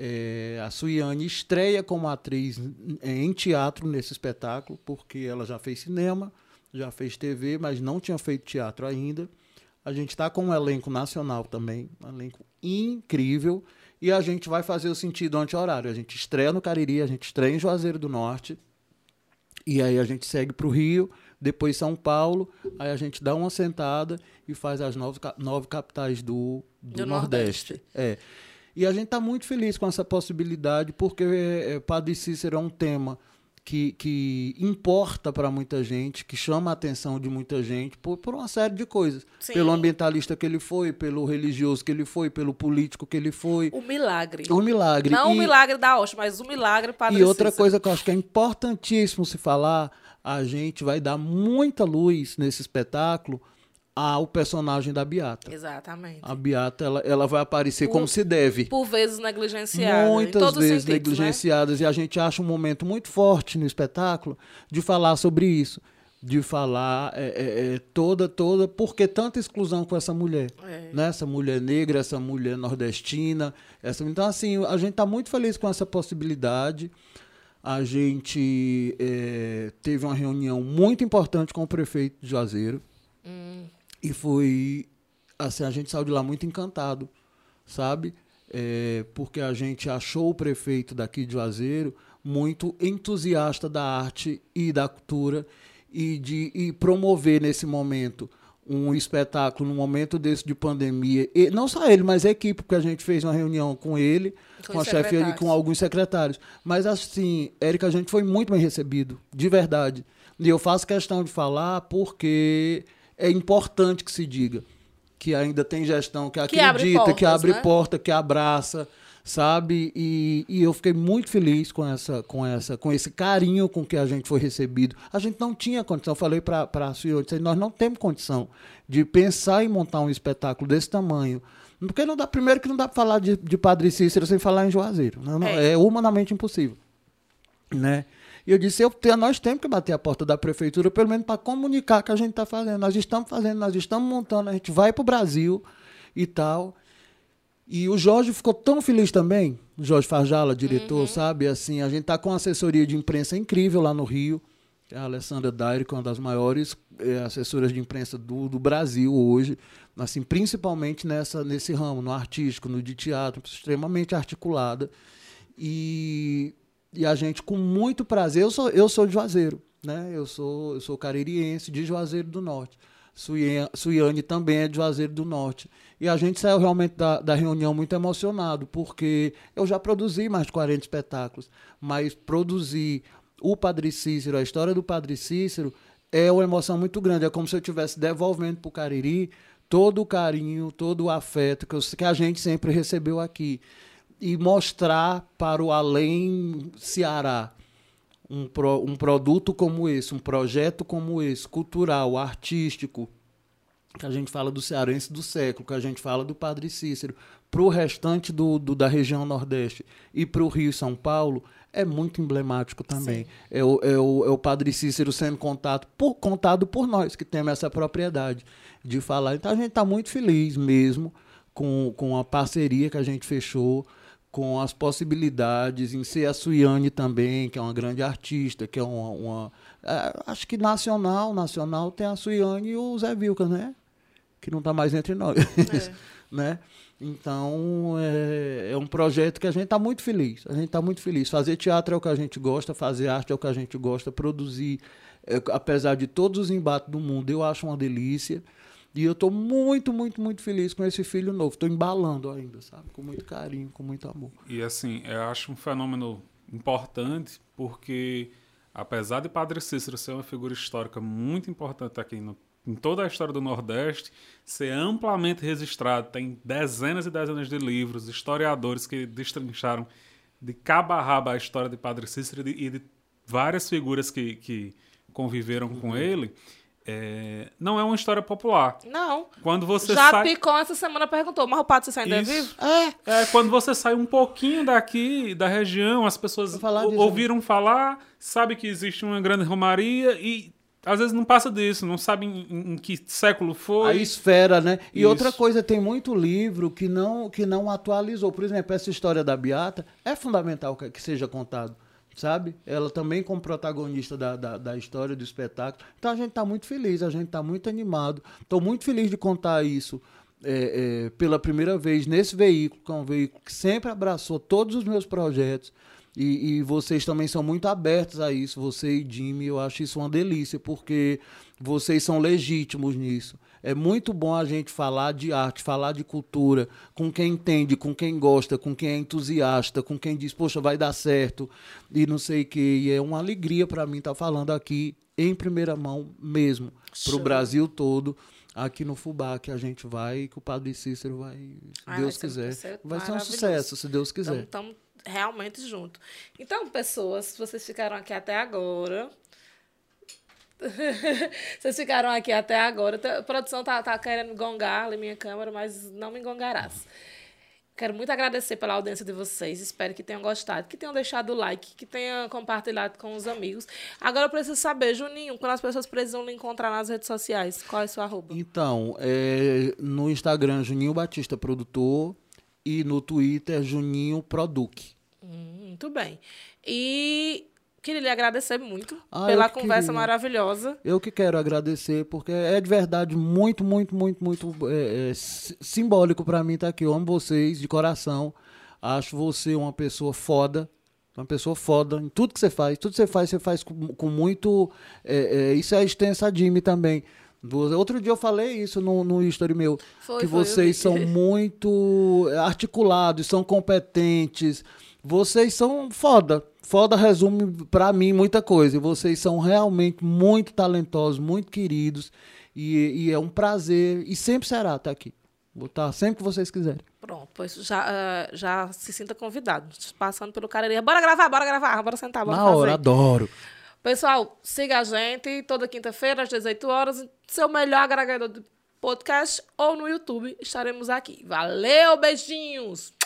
É, a Suiane estreia como atriz em teatro nesse espetáculo, porque ela já fez cinema, já fez TV, mas não tinha feito teatro ainda. A gente está com um elenco nacional também, um elenco incrível. E a gente vai fazer o sentido anti-horário. A gente estreia no Cariri, a gente estreia em Juazeiro do Norte. E aí a gente segue para o Rio, depois São Paulo. Aí a gente dá uma sentada e faz as nove, nove capitais do, do,
Do
Nordeste.
Nordeste.
É. E a gente está muito feliz com essa possibilidade, porque é, Padre Cícero é um tema que, que importa para muita gente, que chama a atenção de muita gente por, por uma série de coisas.
Sim.
Pelo ambientalista que ele foi, pelo religioso que ele foi, pelo político que ele foi.
O milagre.
O milagre.
Não o
E-
milagre da Osh, mas o milagre Padre
e outra
Cícero.
coisa que eu acho que é importantíssimo se falar, a gente vai dar muita luz nesse espetáculo ao personagem da Beata.
Exatamente.
A Beata, ela, ela vai aparecer
Por-
como se deve.
Por vezes negligenciada.
Muitas vezes
sentidos, né?
negligenciadas. E a gente acha um momento muito forte no espetáculo de falar sobre isso. De falar é, é, é, toda, toda, porque tanta exclusão com essa mulher.
É.
Né? Essa mulher negra, essa mulher nordestina. Essa... Então, assim, a gente está muito feliz com essa possibilidade. A gente é, teve uma reunião muito importante com o prefeito de Juazeiro.
Hum.
E foi. Assim, a gente saiu de lá muito encantado, sabe? É, porque a gente achou o prefeito daqui de Juazeiro muito entusiasta da arte e da cultura e de e promover nesse momento um espetáculo, num momento desse de pandemia. E não só ele, mas a equipe, porque a gente fez uma reunião com ele,
Com
com, a chefe e com alguns secretários. Mas assim, Érica, a gente foi muito bem recebido, de verdade. E eu faço questão de falar porque é importante que se diga que ainda tem gestão que
Que abre
acredita, que
portas,
abre
né?
porta, que abraça, sabe? E, e eu fiquei muito feliz com essa, com essa, com esse carinho com que a gente foi recebido. A gente não tinha condição. Eu falei para a senhora, eu disse, nós não temos condição de pensar em montar um espetáculo desse tamanho. Porque não dá, primeiro que não dá para falar de, de Padre Cícero sem falar em Juazeiro. Não, não,
É.
é humanamente impossível né? E eu disse, eu, te- nós temos que bater a porta da prefeitura, pelo menos para comunicar que a gente está fazendo. Nós estamos fazendo, nós estamos montando, a gente vai para o Brasil e tal. E o Jorge ficou tão feliz também, o Jorge Farjala, diretor, sabe? Assim, a gente está com uma assessoria de imprensa incrível lá no Rio. é A Alessandra Daire, que é uma das maiores eh, assessoras de imprensa do, do Brasil hoje, assim, principalmente nessa, nesse ramo, no artístico, no de teatro, extremamente articulada. E e a gente, com muito prazer, eu sou, eu sou de Juazeiro, né? Eu sou, eu sou caririense de Juazeiro do Norte. Suiane também é de Juazeiro do Norte. E a gente saiu realmente da, da reunião muito emocionado, porque eu já produzi mais de 40 espetáculos, mas produzir o Padre Cícero, a história do Padre Cícero, é uma emoção muito grande. É como se eu estivesse devolvendo para o Cariri todo o carinho, todo o afeto que, eu, que a gente sempre recebeu aqui. E mostrar para o além Ceará um, pro, um produto como esse, um projeto como esse, cultural, artístico, que a gente fala do cearense do século, que a gente fala do Padre Cícero, para o restante do, do, da região Nordeste e para o Rio e São Paulo, é muito emblemático também. É o, é, o, é o Padre Cícero sendo contado por, contado por nós, que temos essa propriedade de falar. Então a gente está muito feliz mesmo com, com a parceria que a gente fechou com as possibilidades em ser a Suiane também, que é uma grande artista, que é uma. uma é, acho que nacional, nacional tem a Suiane e o Zé Vilca, né? Que não está mais entre nós. É. né? Então é, é, um projeto que a gente está muito feliz. A gente está muito feliz. Fazer teatro é o que a gente gosta, fazer arte é o que a gente gosta, produzir, é, apesar de todos os embates do mundo, eu acho uma delícia. E eu estou muito, muito, muito feliz com esse filho novo. Estou embalando ainda, sabe? Com muito carinho, com muito amor.
E assim, eu acho um fenômeno importante, porque apesar de Padre Cícero ser uma figura histórica muito importante aqui no, em toda a história do Nordeste, ser amplamente registrado, tem dezenas e dezenas de livros, historiadores que destrincharam de cabo a rabo a história de Padre Cícero e de, e de várias figuras que, que conviveram uhum. com ele é, não é uma história popular.
Não.
Quando você
Já
sai...
Picon essa semana perguntou, mas o Pato você ainda Isso. é vivo?
É. é. Quando você sai um pouquinho daqui, da região, as pessoas falar ouviram falar, sabe que existe uma grande romaria e às vezes não passa disso, não sabe em, em que século foi.
A esfera, né? E Isso. outra coisa, tem muito livro que não, que não atualizou. Por exemplo, essa história da Beata é fundamental que, que seja contado sabe? Ela também como protagonista da, da, da, história do espetáculo. Então a gente está muito feliz, a gente está muito animado. Estou muito feliz de contar isso é, é, pela primeira vez nesse veículo, que é um veículo que sempre abraçou todos os meus projetos. E, e vocês também são muito abertos a isso, você e Jimmy, eu acho isso uma delícia, porque vocês são legítimos nisso. É muito bom a gente falar de arte, falar de cultura, com quem entende, com quem gosta, com quem é entusiasta, com quem diz, poxa, vai dar certo, e não sei o quê. E é uma alegria para mim estar tá falando aqui em primeira mão mesmo, para o Brasil todo, aqui no Fubá, que a gente vai, que o Padre Cícero vai, se Deus quiser. Ser vai ser um sucesso, se Deus quiser.
Estamos realmente junto. Então, pessoas, vocês ficaram aqui até agora, Vocês ficaram aqui até agora. A produção tá, tá querendo gongar ali minha câmera, mas não me gongarás. Quero muito agradecer pela audiência de vocês. Espero que tenham gostado, que tenham deixado o like, que tenham compartilhado com os amigos. Agora eu preciso saber, Juninho, quando as pessoas precisam lhe encontrar nas redes sociais, qual é o seu arroba?
Então, é, no Instagram, Juninho Batista Produtor e no Twitter, Juninho Produc.
Hum, muito bem. E Queria lhe agradecer muito ah, pela conversa queria. maravilhosa.
Eu que quero agradecer, porque é de verdade muito, muito, muito, muito é, é, simbólico para mim estar tá aqui. Eu amo vocês de coração. Acho você uma pessoa foda. Uma pessoa foda em tudo que você faz. Tudo que você faz, você faz com, com muito. É, é isso é a extensa Jimmy também. Outro dia eu falei isso no, no history meu. Foi, que foi, vocês são muito articulados, são competentes. Vocês são foda. Foda resume para mim muita coisa. E vocês são realmente muito talentosos, muito queridos. E, e, é um prazer. E sempre será estar aqui. Vou estar sempre que vocês quiserem.
Pronto, pois já, uh, já se sinta convidado. Passando pelo Cariri. Bora gravar, bora gravar, bora sentar, bora
Na
fazer.
hora, adoro.
Pessoal, siga a gente toda quinta-feira, às 18 horas. Seu melhor agregador de podcast ou no YouTube. Estaremos aqui. Valeu, beijinhos!